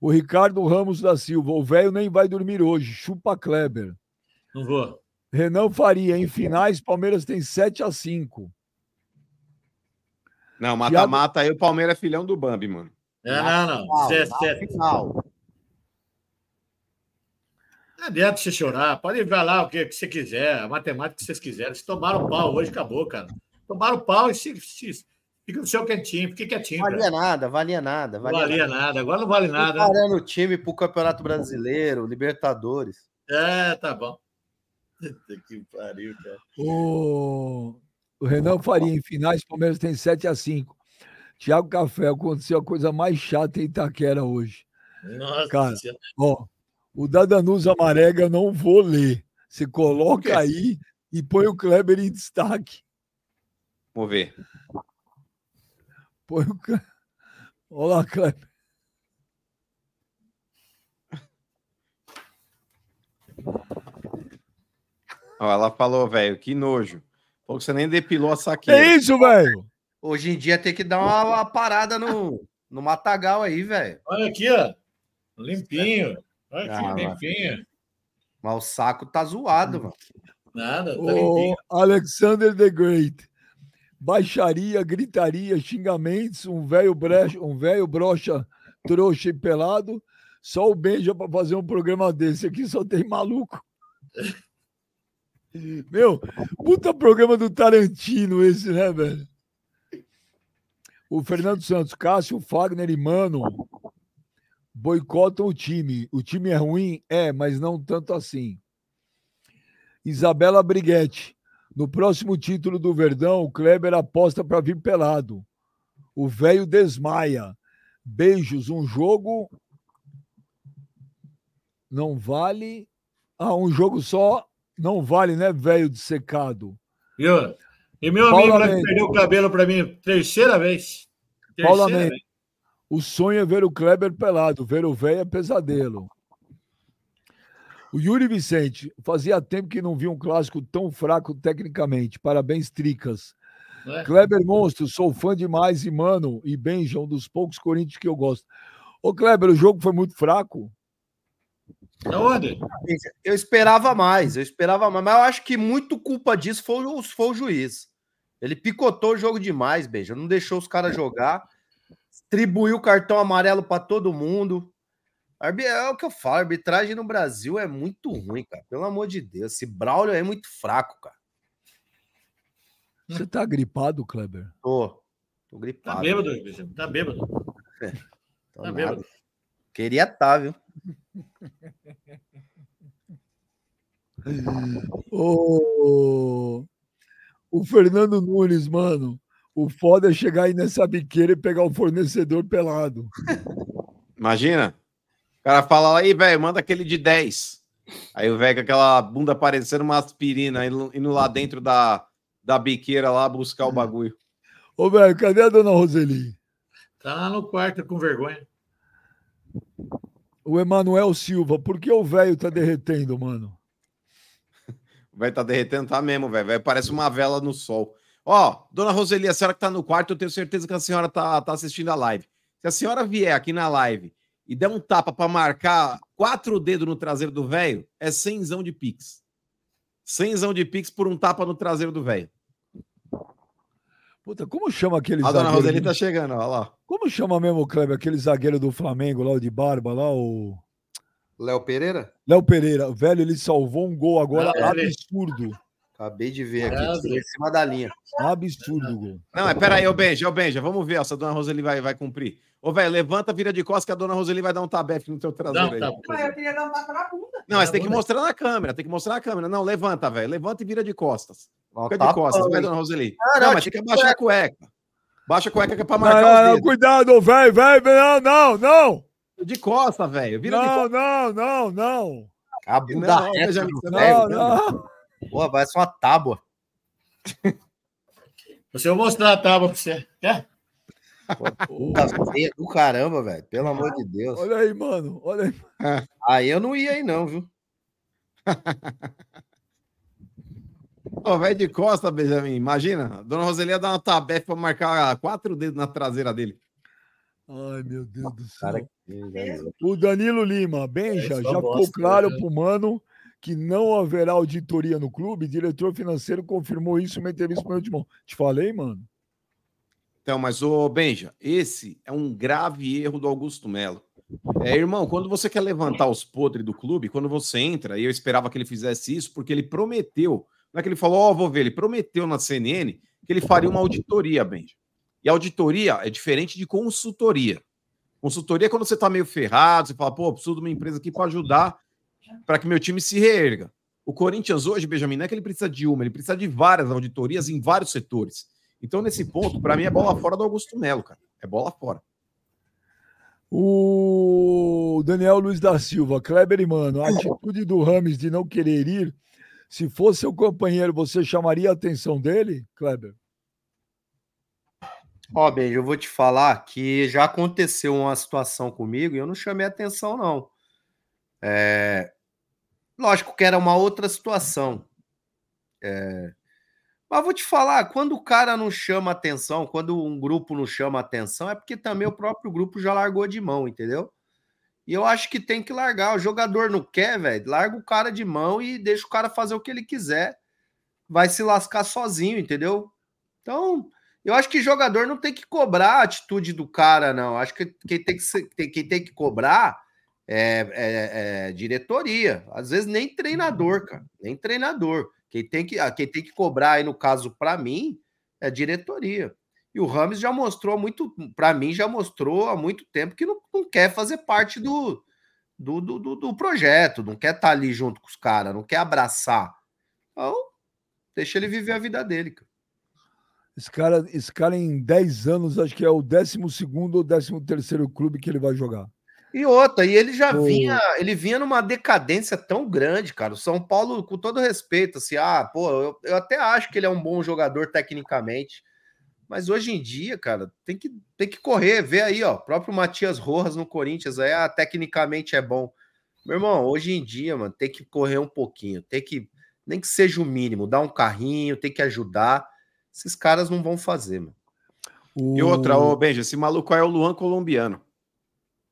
O Ricardo Ramos da Silva, o velho nem vai dormir hoje. Chupa Kleber. Não vou. Renan Faria, em finais, Palmeiras tem 7 a 5 Não, mata-mata aí, o Palmeiras é filhão do Bambi, mano. É, não, não. Final, 7, final. Não adianta você chorar, pode ver lá o que, que você quiser, a matemática que vocês quiserem. Se tomaram pau hoje, acabou, cara. Tomaram pau e se, se, fica no seu quentinho, fique quietinho. Valia cara. nada, valia nada. Valia, valia nada. nada. agora não vale nada. Parando o time para o Campeonato Brasileiro, Libertadores. É, tá bom. que pariu, cara. O, o Renan Faria, em finais, Palmeiras tem 7 a 5 Tiago Café, aconteceu a coisa mais chata em Itaquera hoje. Nossa, cara, ó, o da Danusa Marega não vou ler. Você coloca aí e põe o Kleber em destaque. Vamos ver. Põe o Olá, Kleber. ela falou, velho, que nojo. Falou que você nem depilou a saqueira. É isso, velho. Hoje em dia tem que dar uma, uma parada no, no matagal aí, velho. Olha aqui, ó. Limpinho. Olha ah, limpinho. Mas o saco tá zoado, mano. Nada, tá o Alexander the Great. Baixaria, gritaria, xingamentos, um velho brecha, um velho brocha trouxa e pelado. Só o Benja para fazer um programa desse aqui só tem maluco. <laughs> Meu, puta programa do Tarantino esse, né, velho? O Fernando Santos, Cássio, Fagner e Mano boicotam o time. O time é ruim? É, mas não tanto assim. Isabela Briguetti. No próximo título do Verdão, o Kleber aposta para vir pelado. O velho desmaia. Beijos. Um jogo não vale. Ah, um jogo só não vale, né, velho de secado. Viu? E meu amigo lá que perdeu o cabelo para mim, terceira vez. Terceira Paula vez. O sonho é ver o Kleber pelado, ver o velho é pesadelo. O Yuri Vicente, fazia tempo que não vi um clássico tão fraco tecnicamente. Parabéns, Tricas. É. Kleber Monstro, sou fã demais, e Mano e Benja, um dos poucos Corinthians que eu gosto. Ô, Kleber, o jogo foi muito fraco. Aonde? Eu esperava mais, eu esperava mais, mas eu acho que muito culpa disso foi o, foi o juiz. Ele picotou o jogo demais, Benja, não deixou os caras jogar distribuiu cartão amarelo para todo mundo. É o que eu falo, a arbitragem no Brasil é muito ruim, cara. Pelo amor de Deus, esse Braulio é muito fraco, cara. Você tá gripado, Kleber? Tô. Tô gripado. Tá bêbado, Tá bêbado. É, tá bêbado. Queria estar, tá, viu? <laughs> o, o Fernando Nunes, mano. O foda é chegar aí nessa biqueira e pegar o fornecedor pelado. Imagina. O cara fala aí, velho, manda aquele de 10. Aí o velho com aquela bunda parecendo uma aspirina, indo lá dentro da, da biqueira lá buscar o bagulho. Ô, velho, cadê a dona Roseli? Tá lá no quarto com vergonha. O Emanuel Silva, por que o velho tá derretendo, mano? <laughs> O velho tá derretendo, tá mesmo, velho. Parece uma vela no sol. Ó, dona Roseli, a senhora que tá no quarto, eu tenho certeza que a senhora tá, tá assistindo a live. Se a senhora vier aqui na live e der um tapa para marcar quatro dedos no traseiro do velho, é cenzão de pix. Cenzão de pix por um tapa no traseiro do velho. Puta, como chama aquele A dona Roseli tá chegando, olha lá. Como chama mesmo, Kleber, aquele zagueiro do Flamengo lá, o de barba lá, o... Léo Pereira? Léo Pereira, velho, ele salvou um gol agora Não, absurdo. Acabei de ver aqui, em cima da linha. Absurdo, gol. Não, é peraí, ô Benja, ô Benja, vamos ver se a dona Roseli vai, vai cumprir. Ô, velho, levanta, vira de costas que a dona Roseli vai dar um tabefe no teu traseiro não, Tá, eu queria dar um tapa na bunda. Não, mas tem que mostrar na câmera, tem que mostrar na câmera. Não, levanta, velho, levanta e vira de costas. Fica de costas, vai, dona Roseli. Não, não, mas tem que abaixar a cueca. Baixa a cueca que é pra marcar não, não, não Cuidado, velho, velho, não, não, não. De costa, velho, vira não, de costas. Não, não, não. A bunda não, reta, não, não. Pô, vai ser uma tábua. Você eu mostrar a tábua pra você. Quer? Puta feia do caramba, velho. Pelo amor de Deus. Olha aí, mano. Olha aí. Aí eu não ia aí, não, viu? Ô, velho de costa, Benjamin. Imagina, a dona Roselia dá uma tabefe pra marcar quatro dedos na traseira dele. Ai, meu Deus do céu. Cara, o Danilo Lima, Benja, já ficou claro né? pro mano que não haverá auditoria no clube. O diretor financeiro confirmou isso em uma entrevista com o meu irmão. Te falei, mano. Então, mas, ô Benja, esse é um grave erro do Augusto Melo. É, irmão, quando você quer levantar os podres do clube, quando você entra, e eu esperava que ele fizesse isso, porque ele prometeu, não é que ele falou, ó, oh, vou ver, ele prometeu na CNN que ele faria uma auditoria, Benja. E auditoria é diferente de consultoria. Consultoria é quando você está meio ferrado, você fala, pô, preciso de uma empresa aqui para ajudar para que meu time se reerga. O Corinthians hoje, Benjamin, não é que ele precisa de uma, ele precisa de várias auditorias em vários setores. Então, nesse ponto, para mim, é bola fora do Augusto Melo, cara. É bola fora. O Daniel Luiz da Silva, Kleber e mano, a atitude do Rames de não querer ir, se fosse seu companheiro, você chamaria a atenção dele, Kleber? Ó, oh, bem, eu vou te falar que já aconteceu uma situação comigo e eu não chamei atenção, não. É... Lógico que era uma outra situação. É... Mas vou te falar, quando o cara não chama atenção, quando um grupo não chama atenção, é porque também o próprio grupo já largou de mão, entendeu? E eu acho que tem que largar. O jogador não quer, velho, larga o cara de mão e deixa o cara fazer o que ele quiser. Vai se lascar sozinho, entendeu? Então, eu acho que jogador não tem que cobrar a atitude do cara, não. Acho que quem tem que, quem tem que cobrar é, é, é diretoria. Às vezes nem treinador, cara. Nem treinador. Quem tem que, ah, quem tem que cobrar aí, no caso, para mim, é diretoria. E o Rames já mostrou muito, para mim, já mostrou há muito tempo que não, não quer fazer parte do, do, do, do, projeto, não quer estar tá ali junto com os caras, não quer abraçar. Então, deixa ele viver a vida dele, cara. Esse cara, esse cara em 10 anos, acho que é o 12 ou 13 terceiro clube que ele vai jogar. E outra, e ele já vinha, ele vinha numa decadência tão grande, cara. O São Paulo, com todo respeito, assim, ah, pô, eu, eu até acho que ele é um bom jogador tecnicamente, mas hoje em dia, cara, tem que, tem que correr, ver aí, ó, próprio Matias Rojas no Corinthians, aí, ah, tecnicamente é bom. Meu irmão, hoje em dia, mano, tem que correr um pouquinho, tem que, nem que seja o mínimo, dar um carrinho, tem que ajudar. Esses caras não vão fazer, mano. E outra, ô Benja, esse maluco é o Luan colombiano.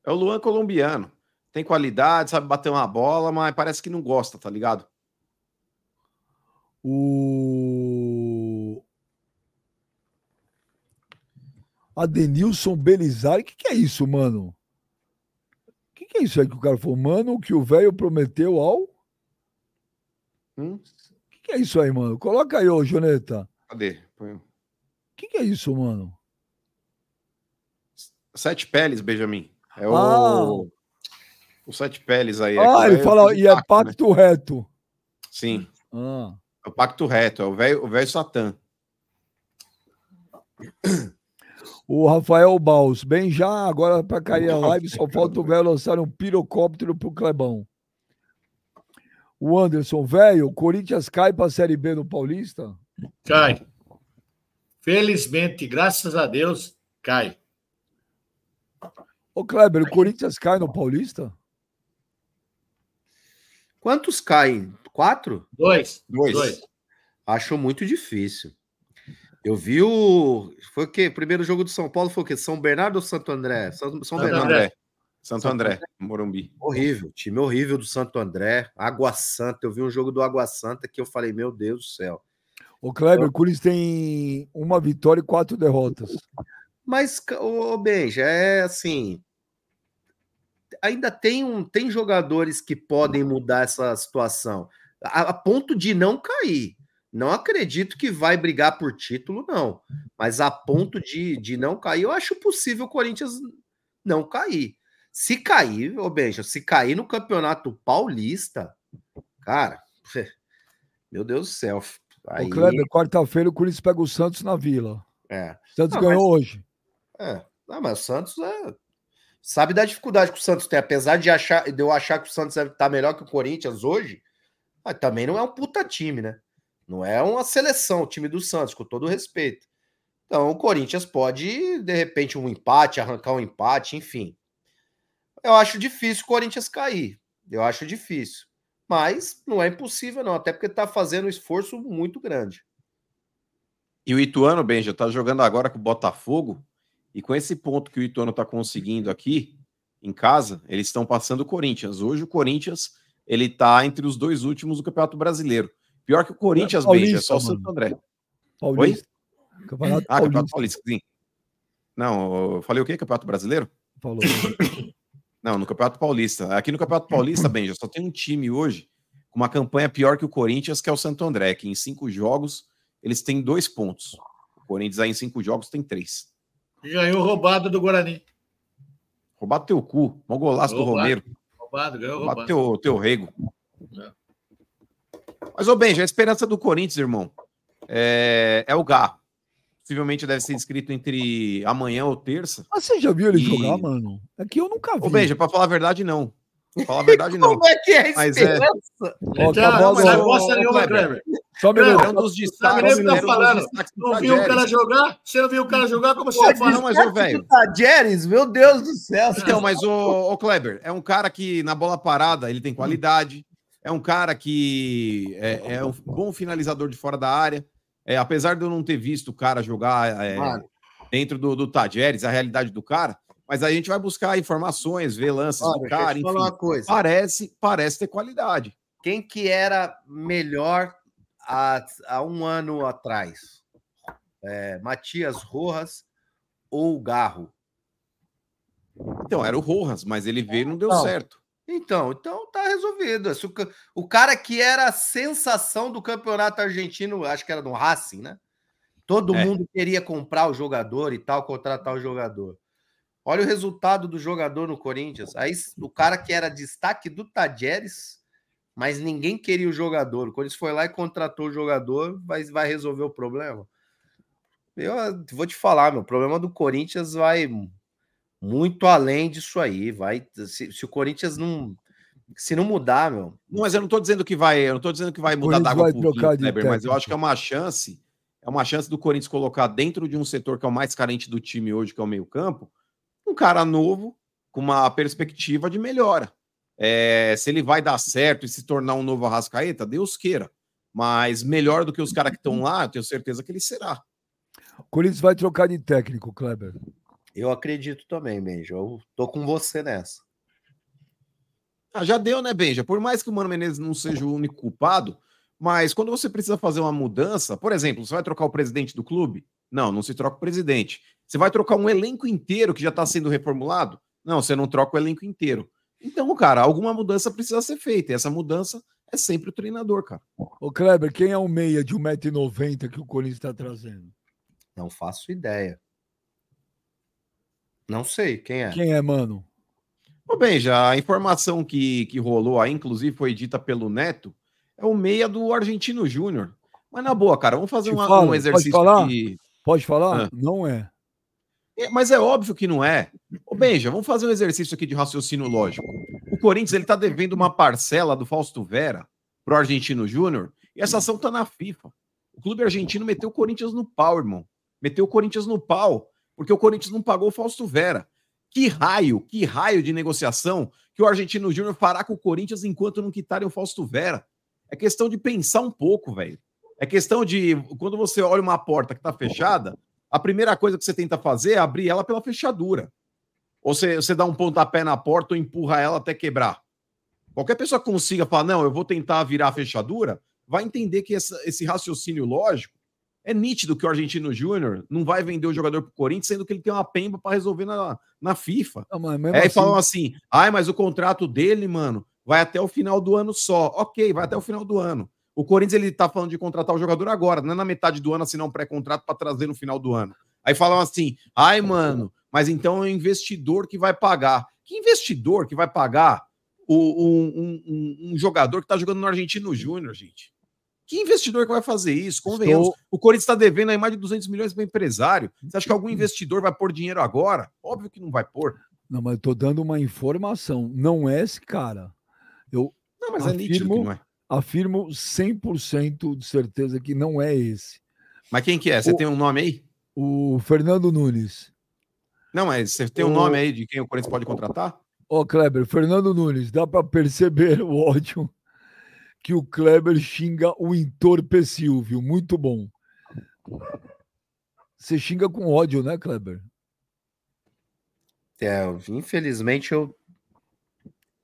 É o Luan colombiano. Tem qualidade, sabe bater uma bola, mas parece que não gosta, tá ligado? O Adenilson Belizari, o que, que é isso, mano? O que, que é isso aí que o cara falou? Mano, que o velho prometeu ao. Hum? O que, que é isso aí, mano? Coloca aí, ô Joneta. Cadê? Põe. O que, que é isso, mano? Sete peles, Benjamin. É o, ah. O Sete Peles aí. É ah, ele fala, e é né? pacto né? reto. Sim. Ah. É o pacto reto, é o velho o velho Satã. O Rafael Baus, bem já, agora para cair a live, só falta o velho lançar um pirocóptero pro Clebão. O Anderson, velho, o Corinthians cai para a Série B no Paulista? Cai. Felizmente, graças a Deus, cai. Ô Kleber, o Corinthians cai no Paulista? Quantos caem? Quatro? Dois. Dois. Dois. Acho muito difícil. Eu vi o. Foi o quê? O primeiro jogo do São Paulo foi o quê? São Bernardo ou Santo André? São, São Bernardo. André. Santo, André, André, Morumbi. Horrível, time horrível do Santo André. Água Santa. Eu vi um jogo do Água Santa que eu falei, meu Deus do céu. O Kleber, o Corinthians tem uma vitória e quatro derrotas. Mas, ô Benja, é assim ainda tem, um, tem jogadores que podem mudar essa situação, a, a ponto de não cair. Não acredito que vai brigar por título, não. Mas a ponto de, de não cair, eu acho possível o Corinthians não cair. Se cair, ô Benja, se cair no Campeonato Paulista, cara, <laughs> meu Deus do céu. Aí... Kleber, quarta-feira o Corinthians pega o Santos na Vila. É. Santos não, ganhou mas... hoje. É. Não, mas o Santos é sabe da dificuldade que o Santos tem, apesar de, achar, de eu achar que o Santos está melhor que o Corinthians hoje, mas também não é um puta time, né? Não é uma seleção o time do Santos, com todo respeito. Então o Corinthians pode, de repente, um empate, arrancar um empate, enfim. Eu acho difícil o Corinthians cair. Eu acho difícil. Mas não é impossível, não, até porque está fazendo um esforço muito grande. E o Ituano, bem, já está jogando agora com o Botafogo. E com esse ponto que o Ituano está conseguindo aqui em casa, eles estão passando o Corinthians. Hoje o Corinthians ele está entre os dois últimos do Campeonato Brasileiro. Pior que o Corinthians, é Benja, é só o Santo André. Paulista. Oi? Campeonato ah, Campeonato Paulista, sim. Não, eu falei o quê? Campeonato Brasileiro? Falou. <coughs> Não, no Campeonato Paulista. Aqui no Campeonato Paulista, Benja, só tem um time hoje com uma campanha pior que o Corinthians, que é o Santo André, que em cinco jogos eles têm dois pontos. O Corinthians aí em cinco jogos tem três. Ganhou roubado do Guarani. Roubado teu cu. Mó golaço roubado, do Romero. Roubado, ganhou roubado. roubado. Teu, teu rego. É. Mas, ô Benja, a esperança do Corinthians, irmão, é, é o Gá. Possivelmente deve ser inscrito entre amanhã ou terça. Mas você já viu ele e... jogar, mano? É que eu nunca vi. Ô, Benja, pra falar a verdade, não. Pra falar a verdade, não. Como é que é a Mas é... Ó, Já, não, mas não gosta nenhuma, Kleber. Só me é um dos destaques. Sabe tá falando? Não viu o cara jogar? Você não viu o cara jogar? Como você fala? Não, mas o velho. Tajeres, meu Deus do céu. Então, mas o, o Kleber, é um cara que na bola parada ele tem qualidade. É um cara que é, é um bom finalizador de fora da área. É, apesar de eu não ter visto o cara jogar é, dentro do, do Tajeres, a realidade do cara, mas aí a gente vai buscar informações, ver lances Olha, do cara, enfim. Uma coisa. Parece, parece ter qualidade. Quem que era melhor há, há um ano atrás? É, Matias Rojas ou Garro? Então, era o Rojas, mas ele veio e não deu não. certo. Então, então tá resolvido. O cara que era a sensação do campeonato argentino, acho que era no Racing, né? Todo é. mundo queria comprar o jogador e tal, contratar o jogador. Olha o resultado do jogador no Corinthians. Aí o cara que era destaque do Tajeres, mas ninguém queria o jogador. O Corinthians foi lá e contratou o jogador, mas vai resolver o problema. Eu vou te falar, meu, o problema do Corinthians vai muito além disso aí. Vai, se, se o Corinthians não se não mudar, meu. Não, mas eu não estou dizendo que vai, eu não tô dizendo que vai mudar da água pro Kleber, mas eu acho que é uma chance, é uma chance do Corinthians colocar dentro de um setor que é o mais carente do time hoje, que é o meio-campo, um cara novo com uma perspectiva de melhora. É, se ele vai dar certo e se tornar um novo Arrascaeta, Deus queira. Mas melhor do que os caras que estão lá, eu tenho certeza que ele será. O Corinthians vai trocar de técnico, Kleber. Eu acredito também, Benja. Eu tô com você nessa. Ah, já deu, né, Benja? Por mais que o Mano Menezes não seja o único culpado, mas quando você precisa fazer uma mudança, por exemplo, você vai trocar o presidente do clube? Não, não se troca o presidente. Você vai trocar um elenco inteiro que já está sendo reformulado? Não, você não troca o elenco inteiro. Então, cara, alguma mudança precisa ser feita. E essa mudança é sempre o treinador, cara. Ô, Kleber, quem é o meia de 1,90m que o Corinthians está trazendo? Não faço ideia. Não sei quem é. Quem é, mano? Ô, bem, já a informação que, que rolou aí, inclusive foi dita pelo Neto, é o meia do Argentino Júnior. Mas na boa, cara, vamos fazer uma, um exercício pode falar? Pode falar? Ah. Não é. É, mas é óbvio que não é. Ô, Benja, vamos fazer um exercício aqui de raciocínio lógico. O Corinthians ele tá devendo uma parcela do Fausto Vera pro Argentino Júnior e essa ação tá na FIFA. O clube argentino meteu o Corinthians no pau, irmão. Meteu o Corinthians no pau, porque o Corinthians não pagou o Fausto Vera. Que raio, que raio de negociação que o Argentino Júnior fará com o Corinthians enquanto não quitarem o Fausto Vera? É questão de pensar um pouco, velho. É questão de quando você olha uma porta que tá fechada, a primeira coisa que você tenta fazer é abrir ela pela fechadura. Ou você, você dá um pontapé na porta ou empurra ela até quebrar. Qualquer pessoa que consiga falar, não, eu vou tentar virar a fechadura, vai entender que essa- esse raciocínio lógico é nítido que o Argentino Júnior não vai vender o jogador pro Corinthians, sendo que ele tem uma pemba para resolver na, na FIFA. Não, É, e assim- falam assim, ai, mas o contrato dele, mano, vai até o final do ano só. Ok, vai até o final do ano. O Corinthians, ele tá falando de contratar o jogador agora, não é na metade do ano assinar um pré-contrato para trazer no final do ano. Aí falam assim, ai, mano, mas então é o investidor que vai pagar. Que investidor que vai pagar o- um, um- um- jogador que tá jogando no Argentino Júnior, gente? Que investidor que vai fazer isso? Convenhamos. Estou- O Corinthians está devendo aí mais de 200 milhões para empresário. Você acha que algum investidor vai pôr dinheiro agora? Óbvio que não vai pôr. Não, mas eu tô dando uma informação. Não é esse cara. Eu Não, mas é nítido que afirmo, não é. Afirmo 100% de certeza que não é esse. Mas quem que é? Você O- tem um nome aí? O Fernando Nunes. Não, mas você tem um O- nome aí de quem o Corinthians pode contratar? Ó, Kleber, Fernando Nunes, dá para perceber o ódio que o Kleber xinga o entorpecil, viu? Muito bom. Você xinga com ódio, né, Kleber? É, infelizmente eu,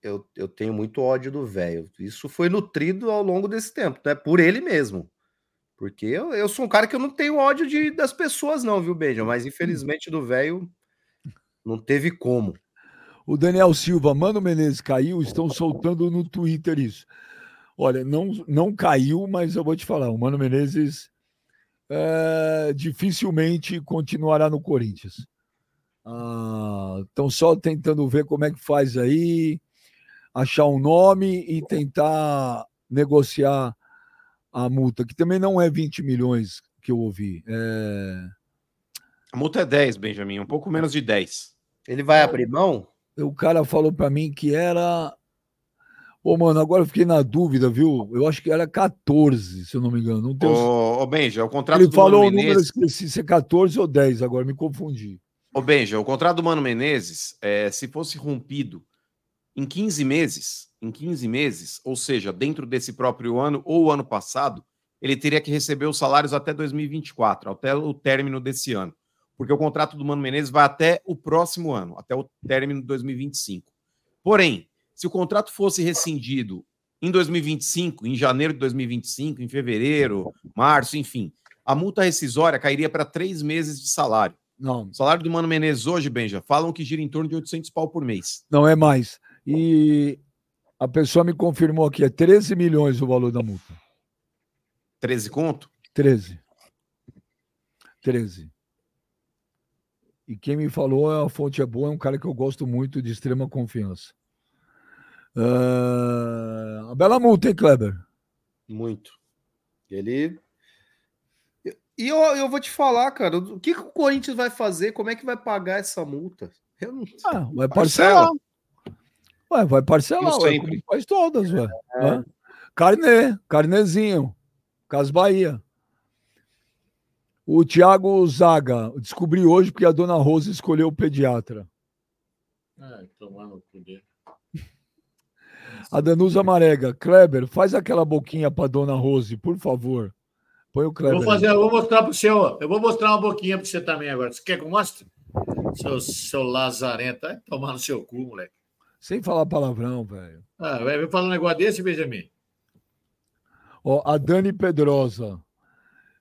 eu, eu tenho muito ódio do velho. Isso foi nutrido ao longo desse tempo, né? Por ele mesmo. Porque eu, eu sou um cara que eu não tenho ódio de, das pessoas, não, viu, Benja? Mas infelizmente do velho não teve como. O Daniel Silva, Mano Menezes caiu, estão soltando no Twitter isso. Olha, não, não caiu, mas eu vou te falar, o Mano Menezes é, dificilmente continuará no Corinthians. Estão só tentando ver como é que faz aí, achar um nome e tentar negociar a multa, que também não é 20 milhões que eu ouvi. É... A multa é 10, Benjamin, um pouco menos de 10. Ele vai abrir mão? O cara falou para mim que era. Ô, mano, agora eu fiquei na dúvida, viu? Eu acho que era 14, se eu não me engano. Não tenho... Ô, ô Benja, o contrato Ele do falou o Mano número, eu Menezes. esqueci se é 14 ou 10, agora me confundi. Ô Benja, o contrato do Mano Menezes, é, se fosse rompido em 15 meses, em 15 meses, ou seja, dentro desse próprio ano ou ano passado, ele teria que receber os salários até 2024, até o término desse ano. Porque o contrato do Mano Menezes vai até o próximo ano, até o término de 2025. Porém, se o contrato fosse rescindido em 2025, em janeiro de 2025, em fevereiro, março, enfim, a multa rescisória cairia para três meses de salário. Não, O salário do Mano Menezes hoje, Benja, falam que gira em torno de 800 pau por mês. não é mais. E a pessoa me confirmou aqui, é 13 milhões o valor da multa. 13 conto? 13. 13. E quem me falou, a fonte é boa, é um cara que eu gosto muito, de extrema confiança. Ah, uma bela multa, hein, Kleber? Muito. Ele. E eu, eu vou te falar, cara, o que, que o Corinthians vai fazer? Como é que vai pagar essa multa? Eu não Ah, vai Parcela. parcelar. Ué, vai parcelar, ué, como faz todas, ué. Hã? Carnê, carnezinho, Cas Bahia. O Thiago Zaga, descobri hoje porque a dona Rosa escolheu o pediatra. Ai, tomar no cu dele. A Danusa Marega, Kleber, faz aquela boquinha pra dona Rose, por favor. Põe o Kleber. vou, fazer, eu vou mostrar pro seu. Eu vou mostrar uma boquinha para você também agora. Você quer que eu mostre? Seu, seu lazarento. Vai tomar no seu cu, moleque. Sem falar palavrão, velho. Ah, vai falar um negócio desse, Benjamin? Ó, a Dani Pedrosa.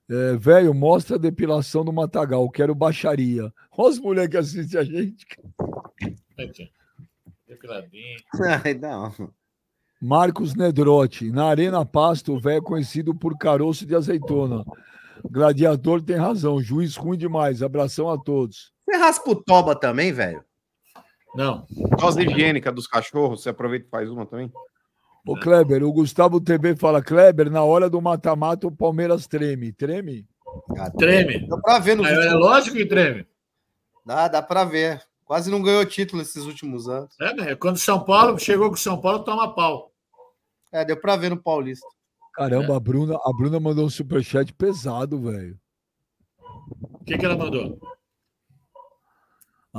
É, velho, mostra a depilação do Matagal, quero baixaria. Olha os moleques que assistem a gente. Depiladinho. <laughs> Ai, não. Marcos Nedrotti. Na Arena Pasto, o velho é conhecido por caroço de azeitona. Gladiador tem razão. Juiz ruim demais. Abração a todos. Você raspa o toba também, velho? Não. Dose higiênica dos cachorros, você aproveita e faz uma também? Ô, Kleber, o Gustavo TV fala, Kleber, na hora do mata-mata o Palmeiras treme. Treme? Ah, treme. Dá pra ver no É, é lógico que treme. Dá, dá pra ver. Quase não ganhou título esses últimos anos. É, né? Quando São Paulo chegou com São Paulo, toma pau. É, deu pra ver no Paulista. Caramba, a, Bruna, a Bruna mandou um superchat pesado, velho. O que, que ela mandou?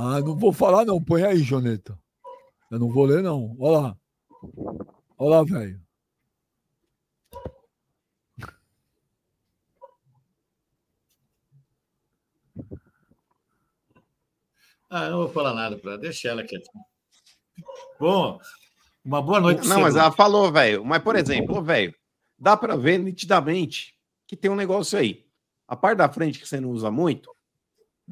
Ah, não vou falar não. Põe aí, Joneta. Eu não vou ler não. Olha lá. Olha lá, velho. Ah, eu não vou falar nada para ela. Deixa ela quietinha. Bom, uma boa noite. Não, mas ela falou, velho. Mas, por exemplo, velho, dá para ver nitidamente que tem um negócio aí. A parte da frente que você não usa muito,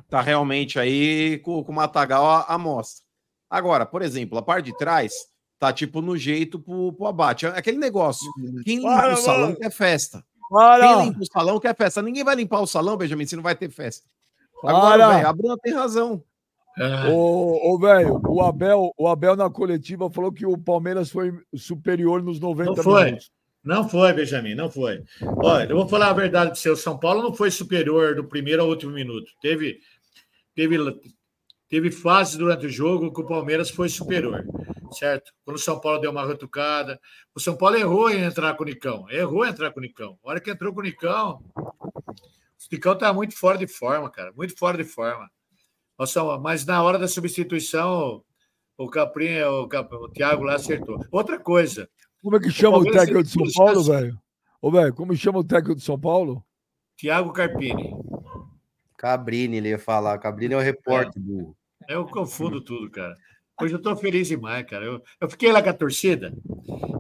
tá realmente aí com, com o matagal a, a mostra. Agora, por exemplo, a parte de trás tá tipo no jeito pro, pro abate. É aquele negócio. Quem limpa Para, o salão mano. quer festa. Para. Quem limpa o salão quer festa. Ninguém vai limpar o salão, Benjamin, se não vai ter festa. Agora, velho, a Bruna tem razão. É. Ô, ô velho, o Abel, o Abel na coletiva falou que o Palmeiras foi superior nos 90 não foi. minutos. Não foi, Benjamin, não foi. Olha, eu vou falar a verdade para você. O São Paulo não foi superior do primeiro ao último minuto. Teve, teve, teve fases durante o jogo que o Palmeiras foi superior, certo? Quando o São Paulo deu uma retoccada. O São Paulo errou em entrar com o Nicão. Errou em entrar com o Nicão. A hora que entrou com o Nicão, o Nicão tá muito fora de forma, cara. Muito fora de forma. Nossa, mas na hora da substituição, o Caprinha, o, Cap... o Thiago lá acertou. Outra coisa. Como é que chama o, o técnico de São Paulo, velho? Ô, velho, como chama o técnico de São Paulo? Thiago Carpini. Cabrini, ele ia falar. Cabrini é o repórter é. do. Eu confundo tudo, cara. Hoje eu tô feliz demais, cara. Eu, eu fiquei lá com a torcida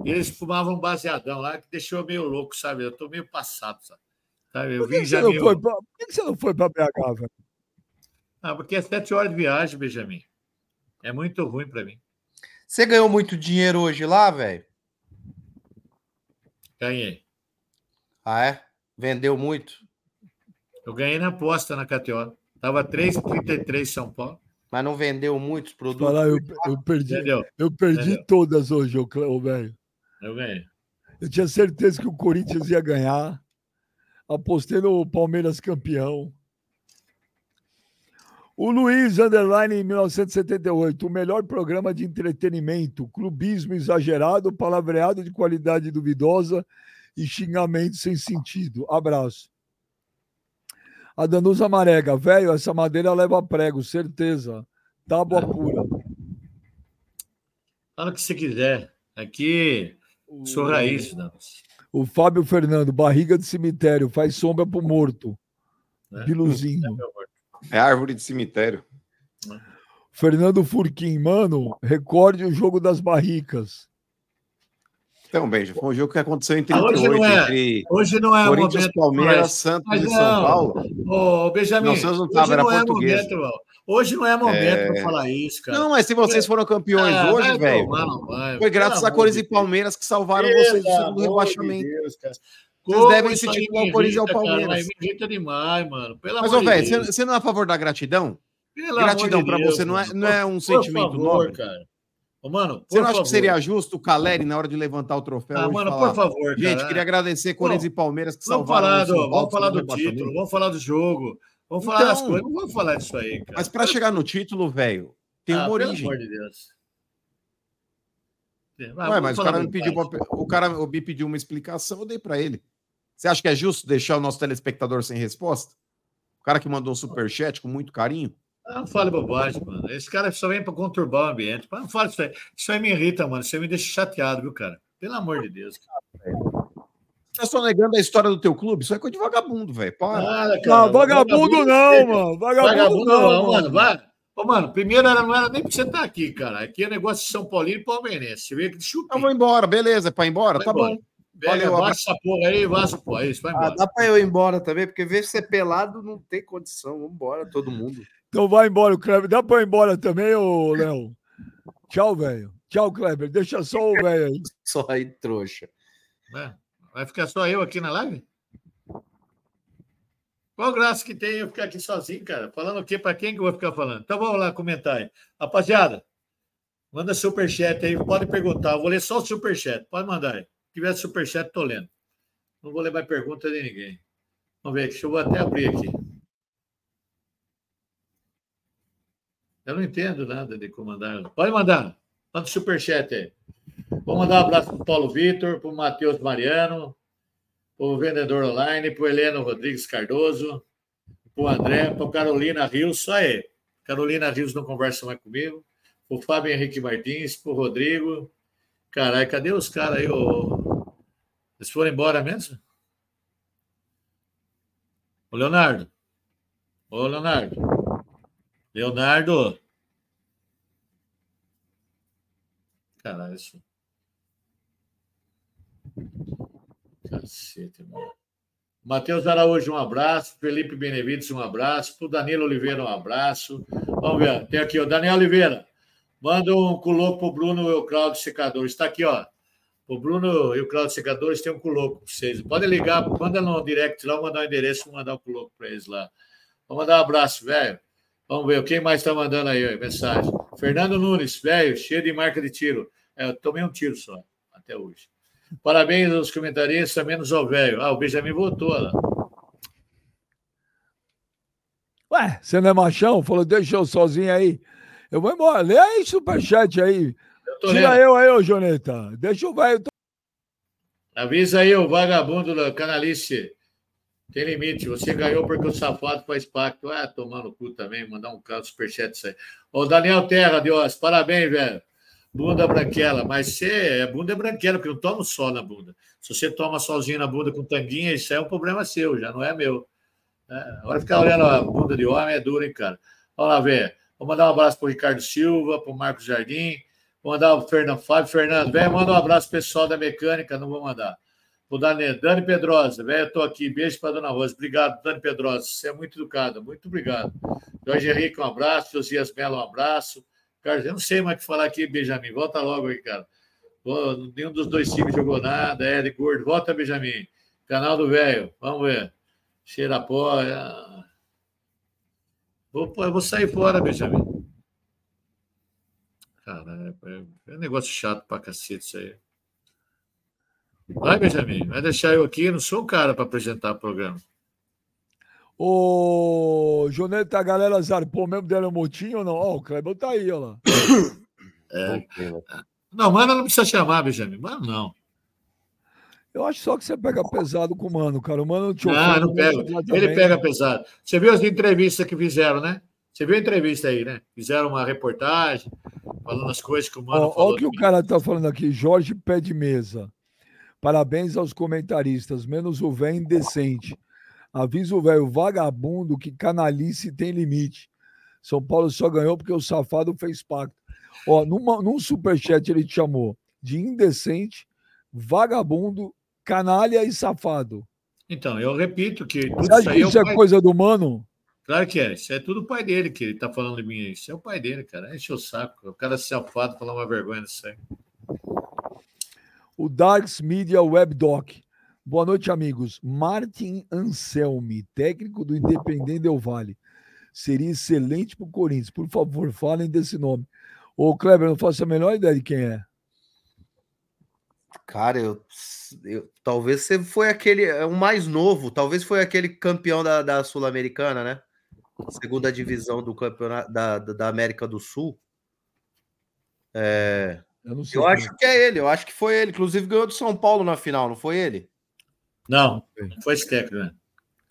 e eles fumavam baseadão lá, que deixou meio louco, sabe? Eu tô meio passado, sabe? Eu por que, que, você, não foi pra, por que você não foi para BH, velho? Ah, porque é sete horas de viagem, Benjamin. É muito ruim para mim. Você ganhou muito dinheiro hoje lá, velho? Ganhei. Ah, é? Vendeu muito? Eu ganhei na aposta na KTO. Tava 3,33 São Paulo. Mas não vendeu muitos produtos? Falar, eu, eu perdi, eu perdi todas hoje, o velho. Eu ganhei. Eu tinha certeza que o Corinthians ia ganhar. Apostei no Palmeiras campeão. O Luiz Underline em 1978, o melhor programa de entretenimento, clubismo exagerado, palavreado de qualidade duvidosa e xingamento sem sentido. Abraço. A Danusa Marega, velho, essa madeira leva prego, certeza. Tábua pura. Fala o que você quiser. Aqui, sou raiz, Danusa. O Fábio Fernando, barriga de cemitério, faz sombra pro morto. É. Biluzinho. É, é árvore de cemitério. Fernando Furquim, mano, recorde o jogo das barricas. Então, Benja, foi um jogo que aconteceu em 38, hoje não é, entre hoje não é Corinthians, momento, Palmeiras, Santos e São Paulo. Ô, Benjamin, não, Santos não tava, era não é português. Momento, hoje não é momento é... para falar isso, cara. Não, mas se vocês foram campeões ah, hoje, velho, foi graças a Corinthians e Palmeiras que salvaram vocês do segundo rebaixamento. De Deus, vocês Como devem se titular o Corinthians ao Palmeiras. Cara, demais, mano. Pelo Mas, ô, velho, você, não é a favor da gratidão? Pelo gratidão para você não é, não é um sentimento favor, nobre? cara. Ô, mano, você não acha que seria justo o Caleri, na hora de levantar o troféu? Ah, mano, falar, por favor. Gente, cara. queria agradecer Corinthians e Palmeiras que vamos salvaram. Falar do, vamos falar do título, vamos falar do jogo, vamos falar então, das coisas, não vamos falar disso aí, cara. Mas para chegar no título, velho, tem ah, uma origem. Pelo amor de Deus. Vai, Ué, mas o cara, me pediu, o cara me pediu uma explicação, eu dei para ele. Você acha que é justo deixar o nosso telespectador sem resposta? O cara que mandou um superchat com muito carinho? Não fale bobagem, mano. Esse cara só vem para conturbar o ambiente. Não fale isso aí. Isso aí me irrita, mano. Isso aí me deixa chateado, viu, cara? Pelo amor de Deus. Você tá só negando a história do teu clube? Isso é coisa de vagabundo, velho. Para. Não, vagabundo, não, mano. Vagabundo, vagabundo não, não, mano. Vai. Ô, mano, primeiro era, não era nem pra você estar tá aqui, cara. Aqui é negócio de São Paulino e Palmeirense. Você vê que chupa. Eu vou embora, beleza. É pra ir embora? Vai tá embora. bom. Pega, Valeu, essa porra aí, vaza pô, é isso, vai embora. Ah, dá pra eu ir embora também, porque ver você pelado não tem condição. Vamos embora, todo mundo. Então vai embora, o Kleber. Dá pra ir embora também, ô Léo? Tchau, velho. Tchau, Kleber. Deixa só o velho aí. <laughs> Só aí, trouxa. É. Vai ficar só eu aqui na live? Qual graça que tem eu ficar aqui sozinho, cara? Falando o quê? Para quem que eu vou ficar falando? Então vamos lá comentar aí. Rapaziada, Manda superchat aí, pode perguntar. Eu vou ler só o superchat. Pode mandar aí. Tiver superchat, tô lendo. Não vou levar pergunta de ninguém. Vamos ver, deixa eu até abrir aqui. Eu não entendo nada de comandar. Pode mandar. Manda superchat aí. Vou mandar um abraço para o Paulo Vitor, para o Matheus Mariano, para o vendedor online, para o Heleno Rodrigues Cardoso, para o André, para o Carolina Rios, só aí. Carolina Rios não conversa mais comigo. O Fábio Henrique Martins, para o Rodrigo. Caralho, cadê os caras aí? Ô... Eles foram embora mesmo? Ô, Leonardo. Ô, Leonardo. Leonardo. Caralho, isso. Cacete, mano. Matheus Araújo, um abraço. Felipe Benevides, um abraço. Para o Danilo Oliveira, um abraço. Vamos ver. Tem aqui o Daniel Oliveira. Manda um culoco para o Bruno e o Claudio Secadores. Está aqui, ó. O Bruno e o Claudio Secadores têm um culoco para vocês. Podem ligar, manda no direct lá, mandar o um endereço, mandar um culoco para eles lá. Vamos mandar um abraço, velho. Vamos ver, quem mais está mandando aí, mensagem? Fernando Nunes, velho, cheio de marca de tiro. É, eu tomei um tiro só, até hoje. Parabéns aos comentaristas, menos ao velho. Ah, o Benjamin voltou lá. Ué, você não é machão? Falou, deixa eu sozinho aí. Eu vou embora. Lê aí superchat aí. Eu Tira lendo. eu aí, ô Joneta. Deixa o velho. Avisa aí o vagabundo da canalice. Tem limite. Você ganhou porque o safado faz pacto. Ah, tomando cu também. Mandar um caso superchat isso aí. Ô, Daniel Terra, Deus. Parabéns, velho. Bunda branquela, mas você é bunda é branquela, porque eu tomo sol na bunda. Se você toma solzinho na bunda com tanguinha, isso é um problema seu, já não é meu. É, agora ficar olhando a bunda de homem é duro, hein, cara? Vamos lá ver. Vou mandar um abraço para o Ricardo Silva, para o Marcos Jardim. Mandar o Fernando Fábio. Fernando, velho, manda um abraço pessoal da mecânica, não vou mandar. Vou dar Dani Pedrosa, velho, eu tô aqui. Beijo para Dona Rosa. Obrigado, Dani Pedrosa. Você é muito educada, muito obrigado. Jorge Henrique, um abraço. Josias Mello, um abraço. Carlos, eu não sei mais o que falar aqui, Benjamin. Volta logo aí, cara. nenhum dos dois times jogou nada. É de gordo. Volta, Benjamin. Canal do velho. Vamos ver. Cheira pó. É... Eu vou sair fora, Benjamin. Cara, é, é um negócio chato pra cacete isso aí. Vai, Benjamin. Vai deixar eu aqui. Eu não sou o cara para apresentar o programa. Ô, Joneta, a galera zarpou mesmo, um motinho ou não? Ó, oh, o Clebão tá aí, ó lá. É. Não, mano não precisa chamar, Benjamin. Mano, não. Eu acho só que você pega pesado com o Mano, cara. O Mano te Ah, não pega. Ele pega pesado. Você viu as entrevistas que fizeram, né? Você viu a entrevista aí, né? Fizeram uma reportagem falando as coisas que o Mano falou. Olha o que o cara tá falando aqui. Jorge Pé de Mesa. Parabéns aos comentaristas, menos o velho indecente. Avisa o velho vagabundo que canalice tem limite. São Paulo só ganhou porque o safado fez pacto. Ó, numa, num superchat ele te chamou de indecente, vagabundo, canalha e safado. Então, eu repito que tudo Você acha que isso é, é coisa do mano? Claro que é. Isso é tudo o pai dele que ele tá falando de mim. Isso é o pai dele, cara. Enche o saco. O cara se safado falar uma vergonha nisso aí. O Darks Media Web Doc. Boa noite, amigos. Martin Anselmi, técnico do Independente Del Vale. Seria excelente para o Corinthians. Por favor, falem desse nome. Ô, Kleber, não faço a menor ideia de quem é. Cara, eu, eu talvez você foi aquele, é o mais novo, talvez foi aquele campeão da, da Sul-Americana, né? Segunda divisão do campeonato da, da América do Sul. É, eu, eu acho que é ele, eu acho que foi ele. Inclusive ganhou do São Paulo na final, não foi ele? Não, não foi esse técnico, né?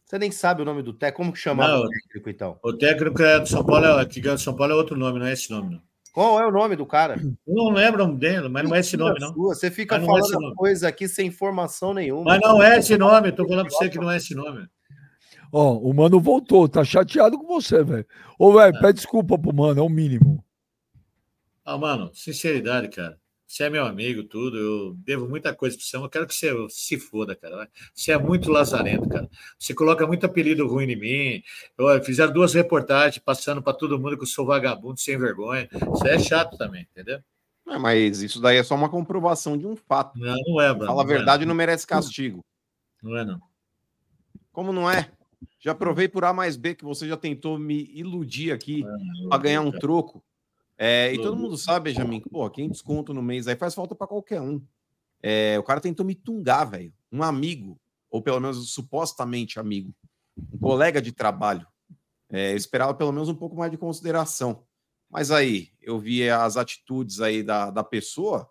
Você nem sabe o nome do técnico? Como que chama o técnico, então? O técnico é do São Paulo, é, que ganha do São Paulo é outro nome, não é esse nome, não. Qual é o nome do cara? Eu não lembro dele, mas não é esse nome, não. Você fica é falando é coisa aqui sem informação nenhuma. Mas não é esse nome, eu tô falando pra você que não é esse nome. Ó, oh, o mano voltou, tá chateado com você, velho. Ô, velho, é. pede desculpa pro mano, é o mínimo. Ah, mano, sinceridade, cara. Você é meu amigo, tudo. Eu devo muita coisa para você. Eu quero que você se foda, cara. Você é muito lazarento, cara. Você coloca muito apelido ruim em mim. Eu, fizeram duas reportagens passando para todo mundo que eu sou vagabundo sem vergonha. Isso é chato também, entendeu? É, mas isso daí é só uma comprovação de um fato. Não, não é, Bruno. Fala a verdade é. não merece castigo. Não é, não. Como não é? Já provei por A mais B que você já tentou me iludir aqui é, para ganhar um troco. É, e todo mundo sabe, Benjamin, que, pô, quem desconto no mês aí faz falta para qualquer um. É, o cara tentou me tungar, velho. Um amigo, ou pelo menos supostamente amigo, um colega de trabalho. É, eu esperava pelo menos um pouco mais de consideração. Mas aí, eu vi as atitudes aí da, da pessoa,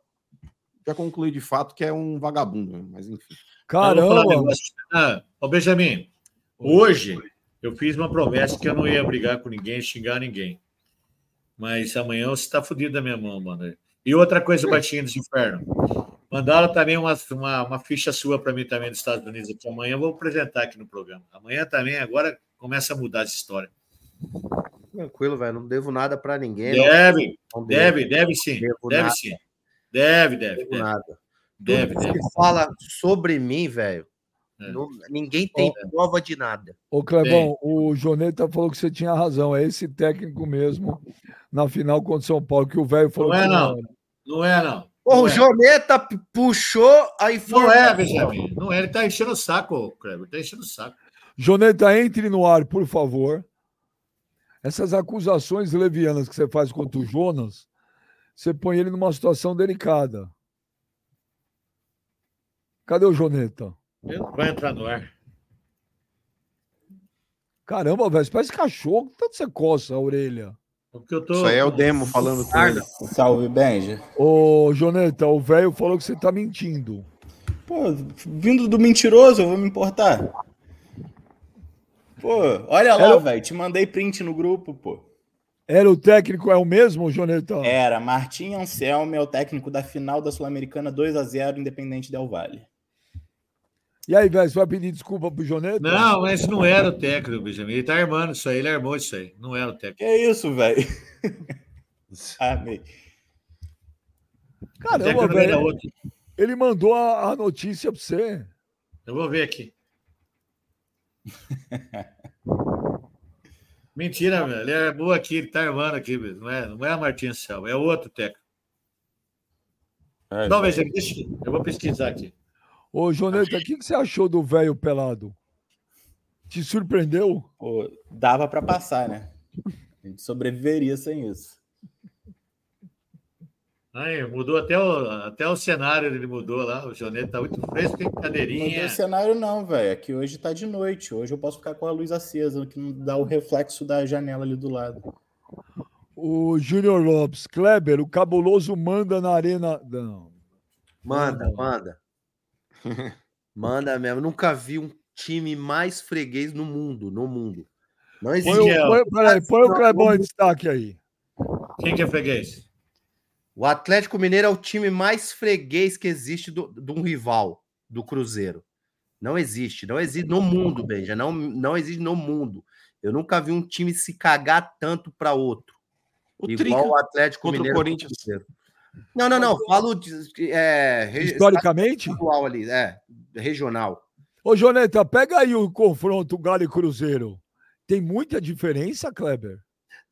já concluí de fato que é um vagabundo, mas enfim. Caramba! Ah, ô Benjamin, hoje eu fiz uma promessa que eu não ia brigar com ninguém, xingar ninguém. Mas amanhã você está fudido da minha mão, mano. E outra coisa, Batinha dos Inferno. Mandaram também uma, uma, uma ficha sua para mim também dos Estados Unidos aqui. Amanhã eu vou apresentar aqui no programa. Amanhã também, agora começa a mudar essa história. Tranquilo, velho. Não devo nada para ninguém. Deve, não deve, deve sim. Deve nada. sim. Deve, deve. Devo deve. nada. Deve, Tudo deve. que fala sobre mim, velho, é. ninguém tem oh, prova de nada. Ô, Clebão, o Joneta falou que você tinha razão. É esse técnico mesmo na final contra o São Paulo que o velho falou. Não é, não. Não é, não. Pô, o é. Joneta puxou a informação. Não é, Benjamin. Não é. Ele tá enchendo o saco, Kleber. Tá enchendo o saco. Joneta, entre no ar, por favor. Essas acusações levianas que você faz contra o Jonas, você põe ele numa situação delicada. Cadê o Joneta? Vai entrar no ar. Caramba, velho, parece cachorro. Tanto você coça a orelha. Tô... Isso aí é o demo falando com ele. Salve, Benja. Ô, Joneta, o velho falou que você tá mentindo. Pô, vindo do mentiroso, eu vou me importar. Pô, olha lá, Era... velho. Te mandei print no grupo, pô. Era o técnico, é o mesmo, Joneta? Era. Martim Anselmo é o técnico da final da Sul-Americana 2 a 0 Independente Del Vale. E aí, velho, você vai pedir desculpa pro Joneta? Não, mas não era o técnico, Benjamin. Ele tá armando isso aí, ele armou isso aí. Não era o técnico. Que é isso, velho? <laughs> Amei. Caramba, velho. Ele mandou a, a notícia pra você. Eu vou ver aqui. <laughs> Mentira, velho. Ele é boa aqui, ele tá armando aqui, não é, não é a Martins Selva, é outro técnico. É, não, veja, deixa, eu vou pesquisar aqui. Ô, Joneta, o que, que você achou do velho pelado? Te surpreendeu? Pô, dava para passar, né? A gente sobreviveria sem isso. Aí, mudou até o, até o cenário, ele mudou lá. O Joneta tá muito fresco, tem cadeirinha. Não tem cenário, não, velho. Aqui é hoje tá de noite. Hoje eu posso ficar com a luz acesa, que não dá o reflexo da janela ali do lado. O Júnior Lopes, Kleber, o cabuloso manda na arena. Não. Manda, manda. Manda mesmo. Nunca vi um time mais freguês no mundo. No mundo. Não existe. Põe, põe, peraí, põe o Clebão em destaque aí. Quem que é freguês? O Atlético Mineiro é o time mais freguês que existe de um rival do Cruzeiro. Não existe, não existe no mundo, Benja. Não, não existe no mundo. Eu nunca vi um time se cagar tanto para outro. O igual o Atlético Mineiro. O Corinthians. Não, não, não. Falo de, é, historicamente. Ali, é regional. Ô, Joneta, pega aí o confronto Galo e Cruzeiro. Tem muita diferença, Kleber?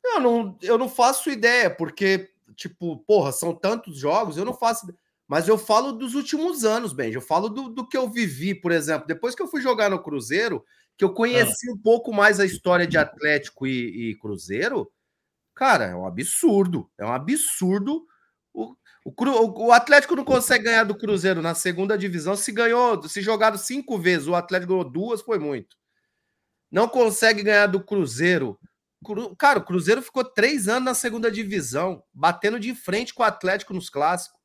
Não, não, eu não faço ideia, porque, tipo, porra, são tantos jogos, eu não faço. Mas eu falo dos últimos anos, Benji. Eu falo do, do que eu vivi, por exemplo. Depois que eu fui jogar no Cruzeiro, que eu conheci ah. um pouco mais a história de Atlético e, e Cruzeiro, cara, é um absurdo. É um absurdo o, o, o, Atlético não consegue ganhar do Cruzeiro na segunda divisão. Se ganhou, se jogaram cinco vezes, o Atlético ganhou duas, foi muito. Não consegue ganhar do Cruzeiro. Cara, o Cruzeiro ficou três anos na segunda divisão, batendo de frente com o Atlético nos clássicos.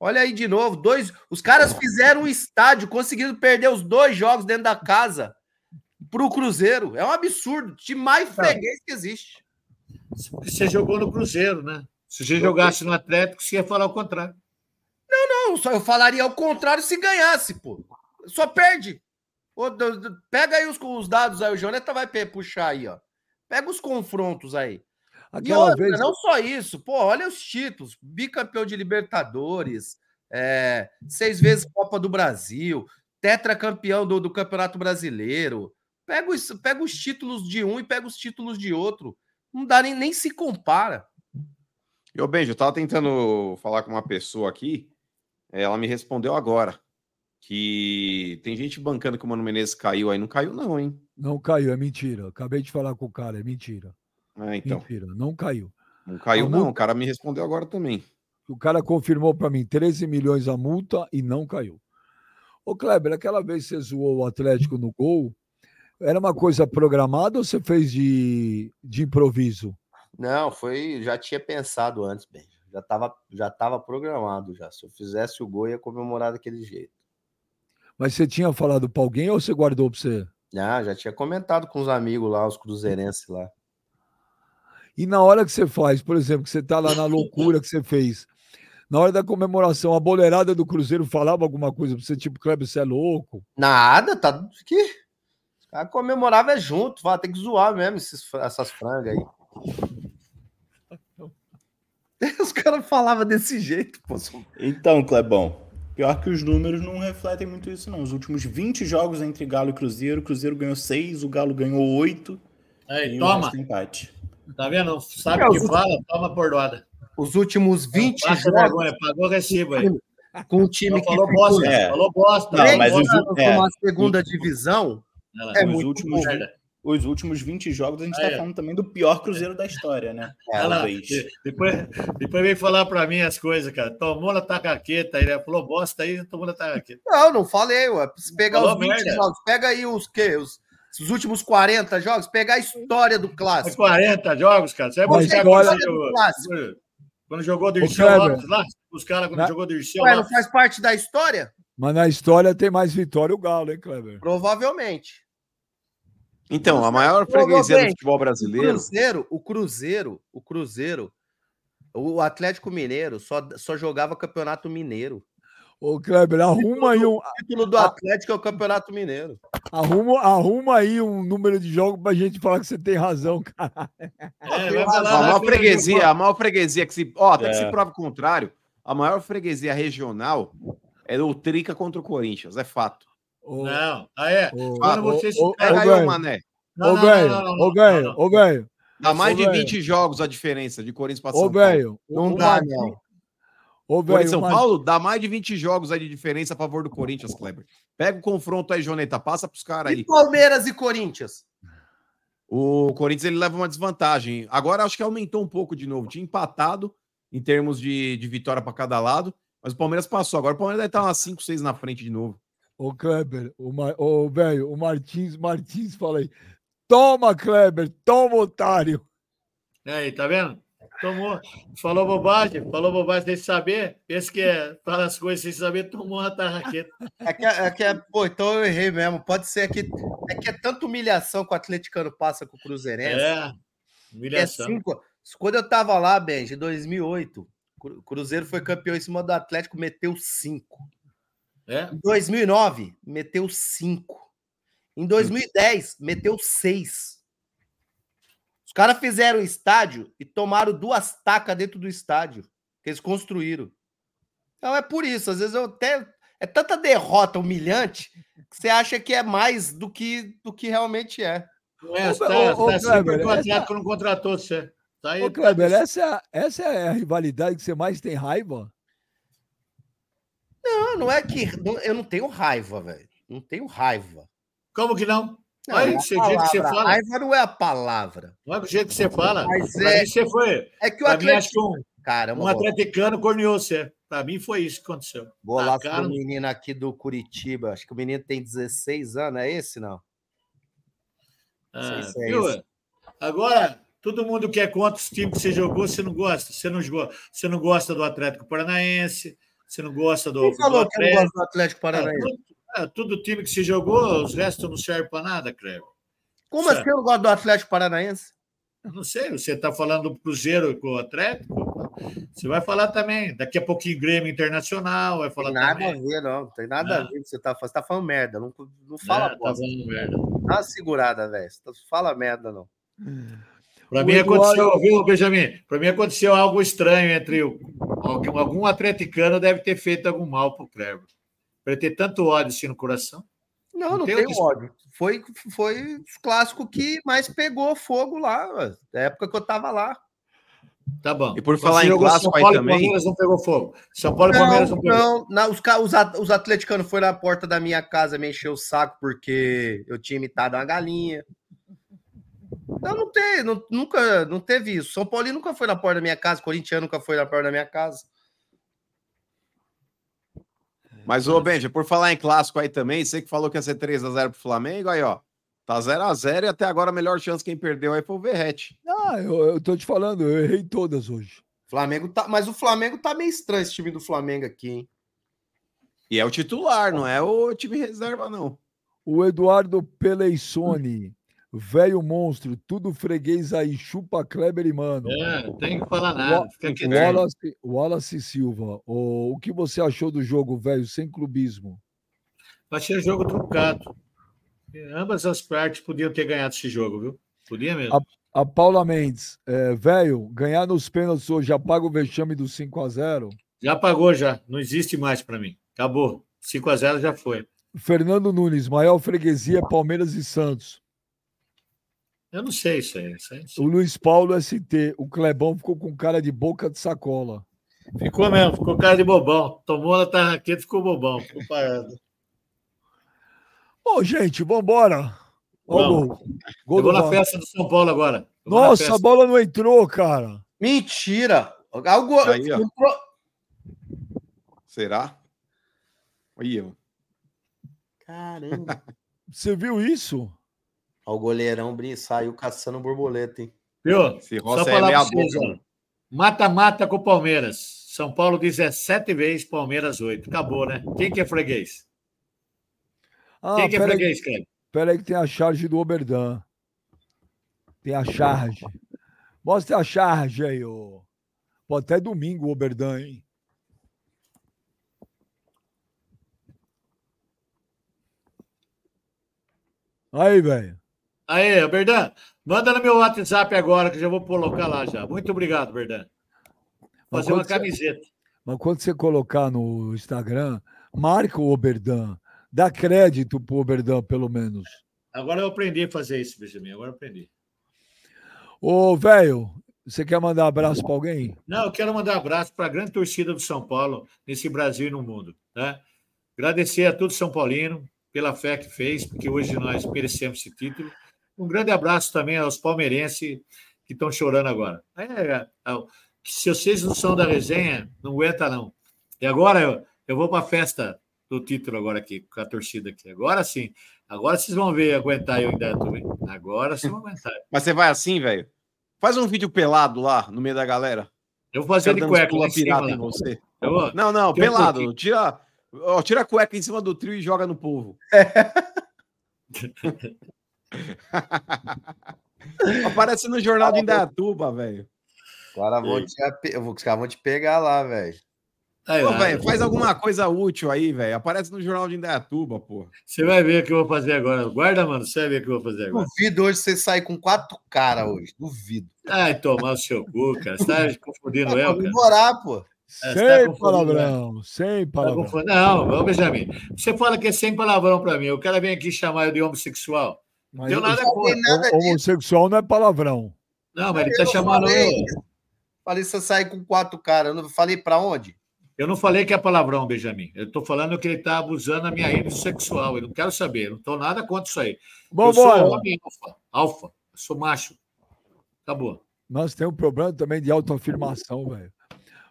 Olha aí de novo, dois. Os caras fizeram um estádio, conseguiram perder os dois jogos dentro da casa pro Cruzeiro. É um absurdo. O time mais freguês que existe. Você jogou no Cruzeiro, né? Se você jogasse no Atlético, você ia falar o contrário. Não, não, só eu falaria o contrário se ganhasse, pô. Só perde. Pega aí os, os dados aí, o Joneta vai puxar aí, ó. Pega os confrontos aí. Aquela outra, vez... não só isso, pô, olha os títulos: bicampeão de Libertadores, é, seis vezes Copa do Brasil, tetracampeão do, do Campeonato Brasileiro. Pega os, pega os títulos de um e pega os títulos de outro. Não dá nem, nem se compara. Eu, Benjo, eu tava tentando falar com uma pessoa aqui, ela me respondeu agora que tem gente bancando que o Mano Menezes caiu aí. Não caiu, não, hein? Não caiu, é mentira. Acabei de falar com o cara, é mentira. Ah, então. Mentira, não caiu. Não caiu, multa... não. O cara me respondeu agora também. O cara confirmou para mim 13 milhões a multa e não caiu. Ô, Kleber, aquela vez que você zoou o Atlético no gol, era uma coisa programada ou você fez de, de improviso? Não, foi. Já tinha pensado antes, bem. Já estava já tava programado já. Se eu fizesse o gol, ia comemorar daquele jeito. Mas você tinha falado para alguém ou você guardou para você? Ah, já tinha comentado com os amigos lá, os cruzeirenses lá. E na hora que você faz, por exemplo, que você tá lá na loucura que você fez, na hora da comemoração, a boleirada do Cruzeiro falava alguma coisa pra você, tipo, Kleber, você é louco? Nada, tá. Que? A comemorava é junto, fala, tem que zoar mesmo esses, essas frangas aí. <laughs> Os caras falavam desse jeito, pô. Então, Clebão, pior que os números não refletem muito isso, não. Os últimos 20 jogos entre Galo e Cruzeiro, o Cruzeiro ganhou 6, o Galo ganhou 8. Aí, toma. empate. Tá vendo? Sabe o que fala? Toma por doada. Os últimos 20 jogos. Vergonha, pagou recibo aí. Com o time que falou bosta, é. falou bosta. Não, mas os, é, uma segunda divisão. É os últimos, os últimos 20 jogos a gente está falando também do pior Cruzeiro da história, né? depois, depois vem falar para mim as coisas, cara. Tomou na tacaqueta, ele falou bosta aí, tomou na tacaqueta. Não, não falei, ué. Se pegar falou os 20 merda. jogos, pega aí os quê? Os, os últimos 40 jogos, pegar a história do clássico. 40 jogos, cara. Você vai buscar a história do clássico. Quando jogou Dirceu lá, os caras quando na... jogou Dirceu Ué, não faz parte da história? Mas na história tem mais vitória o Galo, hein, Kleber? Provavelmente. Então, a maior freguesia do futebol brasileiro. O Cruzeiro, o Cruzeiro, o Cruzeiro, o Atlético Mineiro só, só jogava Campeonato Mineiro. Ô, Kleber, arruma aí um. O título do Atlético é o Campeonato Mineiro. Arruma, arruma aí um número de jogos pra gente falar que você tem razão, cara. É, a maior freguesia, a maior freguesia que se. Ó, até é. que se prova o contrário, a maior freguesia regional é o Trica contra o Corinthians, é fato. Não, ah, é. Quando você se pega aí, Mané. Ô, ganho, ô, ganho, ô, ganho. Dá mais de 20 jogos a diferença de Corinthians para São Paulo. Ô, velho, não dá, não. Ô, véio, São Paulo dá mais de 20 jogos aí de diferença a favor do Corinthians, Kleber. Pega o confronto aí, Joneta, passa para os caras aí. E Palmeiras e Corinthians? O Corinthians ele leva uma desvantagem. Agora acho que aumentou um pouco de novo. Tinha empatado em termos de, de vitória para cada lado, mas o Palmeiras passou. Agora o Palmeiras deve estar umas 5, 6 na frente de novo. Ô, Kleber, o, o velho, o Martins, Martins fala aí. Toma, Kleber, toma, otário. Aí, tá vendo? Tomou, falou bobagem, falou bobagem sem saber. Pensa que é, fala as coisas sem saber, tomou uma tarraqueta. É que, é que é, pô, então eu errei mesmo. Pode ser que é que é tanta humilhação que o atleticano passa com o Cruzeirense. É, humilhação. É cinco, quando eu tava lá, Benji, em 2008, o Cruzeiro foi campeão em cima do Atlético, meteu cinco. É? Em 2009, meteu cinco. Em 2010, meteu seis. Os caras fizeram estádio e tomaram duas tacas dentro do estádio que eles construíram. Então é por isso, às vezes eu até é tanta derrota humilhante que você acha que é mais do que do que realmente é. Não é, tá, ô, tá, tá não contratou você. Tá aí, ô, Kleber, tá... essa, essa é a rivalidade que você mais tem raiva? Não, não é que eu não tenho raiva, velho. Não tenho raiva. Como que não? Não, Olha, é jeito que você fala. Raiva não é a palavra. Não é o jeito que você fala. Mas é, você foi. É que o Atlético. Um, Caramba, um atleticano corneou você. Para mim foi isso que aconteceu. Golaço cara... do menino aqui do Curitiba. Acho que o menino tem 16 anos. É esse, não? Ah, se é viu? Esse. Agora, todo mundo quer contra os times que você jogou, você não gosta. Você não, você não gosta do Atlético Paranaense, você não gosta do. Quem falou do que não gosta do Atlético Paranaense? É, tudo time que se jogou, os restos não servem para nada, Cleber. Como assim eu não gosto do Atlético Paranaense? Não sei, você está falando do Cruzeiro com o Atlético? Você vai falar também. Daqui a pouquinho Grêmio Internacional, vai falar tem nada também. a ver, não. Tem nada a ver. Você está você tá falando merda. Não, não fala é, tá falando merda. Dá uma segurada, velho. Não fala merda, não. Para mim aconteceu, viu, Benjamin? Para mim aconteceu algo estranho entre o, algum, algum atleticano deve ter feito algum mal para o Kleber para ter tanto ódio assim no coração? Não, não, não tem tenho ódio. Foi, foi o clássico que mais pegou fogo lá, na época que eu tava lá. Tá bom. E por falar Você em clássico São Paulo aí também. Palmeiras não pegou fogo. São Paulo e Palmeiras não pegou Não, não os, os, os atleticanos foram na porta da minha casa me encher o saco porque eu tinha imitado uma galinha. Não, não tem, não, nunca, não teve isso. São Paulo nunca foi na porta da minha casa, Corinthians nunca foi na porta da minha casa. Mas, ô, Benja, por falar em clássico aí também, você que falou que ia ser 3x0 pro Flamengo, aí, ó. Tá 0x0 e até agora a melhor chance quem perdeu aí foi o Verrete. Ah, eu, eu tô te falando, eu errei todas hoje. Flamengo tá, mas o Flamengo tá meio estranho esse time do Flamengo aqui, hein? E é o titular, não é o time reserva, não. O Eduardo Peleissone, velho monstro, tudo freguês aí, chupa Kleber e mano. É, tem que falar nada. Fica aqui Wallace, Wallace Silva, o, o que você achou do jogo, velho, sem clubismo? Achei o jogo truncado. Ambas as partes podiam ter ganhado esse jogo, viu? Podia mesmo. A, a Paula Mendes, é, velho, ganhar nos pênaltis hoje apaga o vexame do 5 a 0 Já pagou, já. Não existe mais para mim. Acabou. 5 a 0 já foi. Fernando Nunes, maior freguesia Palmeiras e Santos. Eu não sei isso aí. Isso aí o Luiz Paulo ST, o Clebão ficou com cara de boca de sacola. Ficou mesmo, ficou cara de bobão. Tomou na tarraqueta e ficou bobão. Ficou parado. Ô, gente, vambora. Vamos. gol. Gol vou na Vasco. festa do São Paulo agora. Eu Nossa, a bola não entrou, cara. Mentira! Algo... Aí, ó. Será? Aí, ó. Caramba. Você viu isso? Ó, o goleirão saiu caçando borboleta, hein? Viu? Se Só é falar meia pra vocês, ó. Mata-mata com o Palmeiras. São Paulo 17 vezes, Palmeiras 8. Acabou, né? Quem que é freguês? Ah, Quem que é freguês, Cleber? pera aí que tem a charge do Oberdan. Tem a charge. Mostra a charge aí, ô. Pô, até domingo o Oberdan, hein? Aí, velho. Aí, Berdan, manda no meu WhatsApp agora, que eu já vou colocar lá já. Muito obrigado, Berdan. Fazer uma quando você- camiseta. Mas quando você colocar no Instagram, marca o Oberdan. Dá crédito pro Oberdan, pelo menos. Agora eu aprendi a fazer isso, Benjamin. Agora eu aprendi. Ô, velho, você quer mandar abraço pra alguém? Não, eu quero mandar um abraço para a grande torcida do São Paulo, nesse Brasil e no mundo. Né? Agradecer a todo São Paulino pela fé que fez, porque hoje nós merecemos esse título. Um grande abraço também aos palmeirenses que estão chorando agora. É, é, que se vocês não são da resenha, não aguenta não. E agora eu, eu vou para a festa do título agora aqui, com a torcida aqui. Agora sim. Agora vocês vão ver aguentar eu ainda também. Agora vocês vão aguentar. <laughs> Mas você vai assim, velho? Faz um vídeo pelado lá, no meio da galera. Eu vou fazer de cueca lá pirata em você. Vou- Não, não, Tem pelado. tira, ó, tira a cueca em cima do trio e joga no povo. <laughs> <laughs> Aparece no jornal de Indaiatuba, velho. Caras vão, te vou- os caras vão te pegar lá, velho. Aí, Pô, velho, faz alguma coisa útil aí, velho. Aparece no jornal de Indaiatuba, pô. Você vai ver o que eu vou fazer agora. Guarda, mano. Você vai ver o que eu vou fazer agora. Duvido hoje você sair com quatro caras hoje. Duvido. Ai, tomar o seu cu, cara. Você tá confundindo eu, cara. morar, pô. É, tá Sem confundindo, palavrão, sem Tá palavrão. confundindo. Não, ô, Benjamin. Você fala que é sem palavrão pra mim. O cara vem aqui chamar eu de homossexual. Mas eu- nada Não contra. tem nada disso. Homossexual não é palavrão. Não, mas ele Eu tá não chamando falei. eu. Falei, você sai com quatro caras. Eu não falei pra onde? Eu não falei que é palavrão, Benjamin. Eu tô falando que ele tá abusando da minha índole sexual. Eu não quero saber. Eu não tô nada contra isso aí. Eu sou Vambora. homem alfa. Alfa. Eu sou macho. Acabou. Nós temos um problema também de autoafirmação, velho.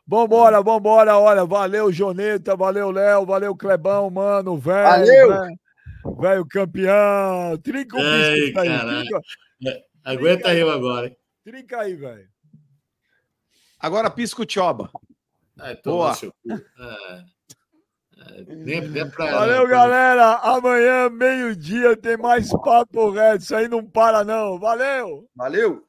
Vambora, vambora. Olha, valeu, Joneta, valeu, Léo, valeu, Clebão, mano, velho. Valeu. Velho. Velho campeão. Trinca o biscoito aí. caralho. Trinca, Aguenta eu agora, hein? trinca aí, velho. Agora pisca o tchoba. Ai, Boa. seu cu. Ah, nem, nem pra, Valeu, pra- galera. Amanhã, meio-dia, tem mais papo reto. Isso aí não para, não. Valeu. Valeu.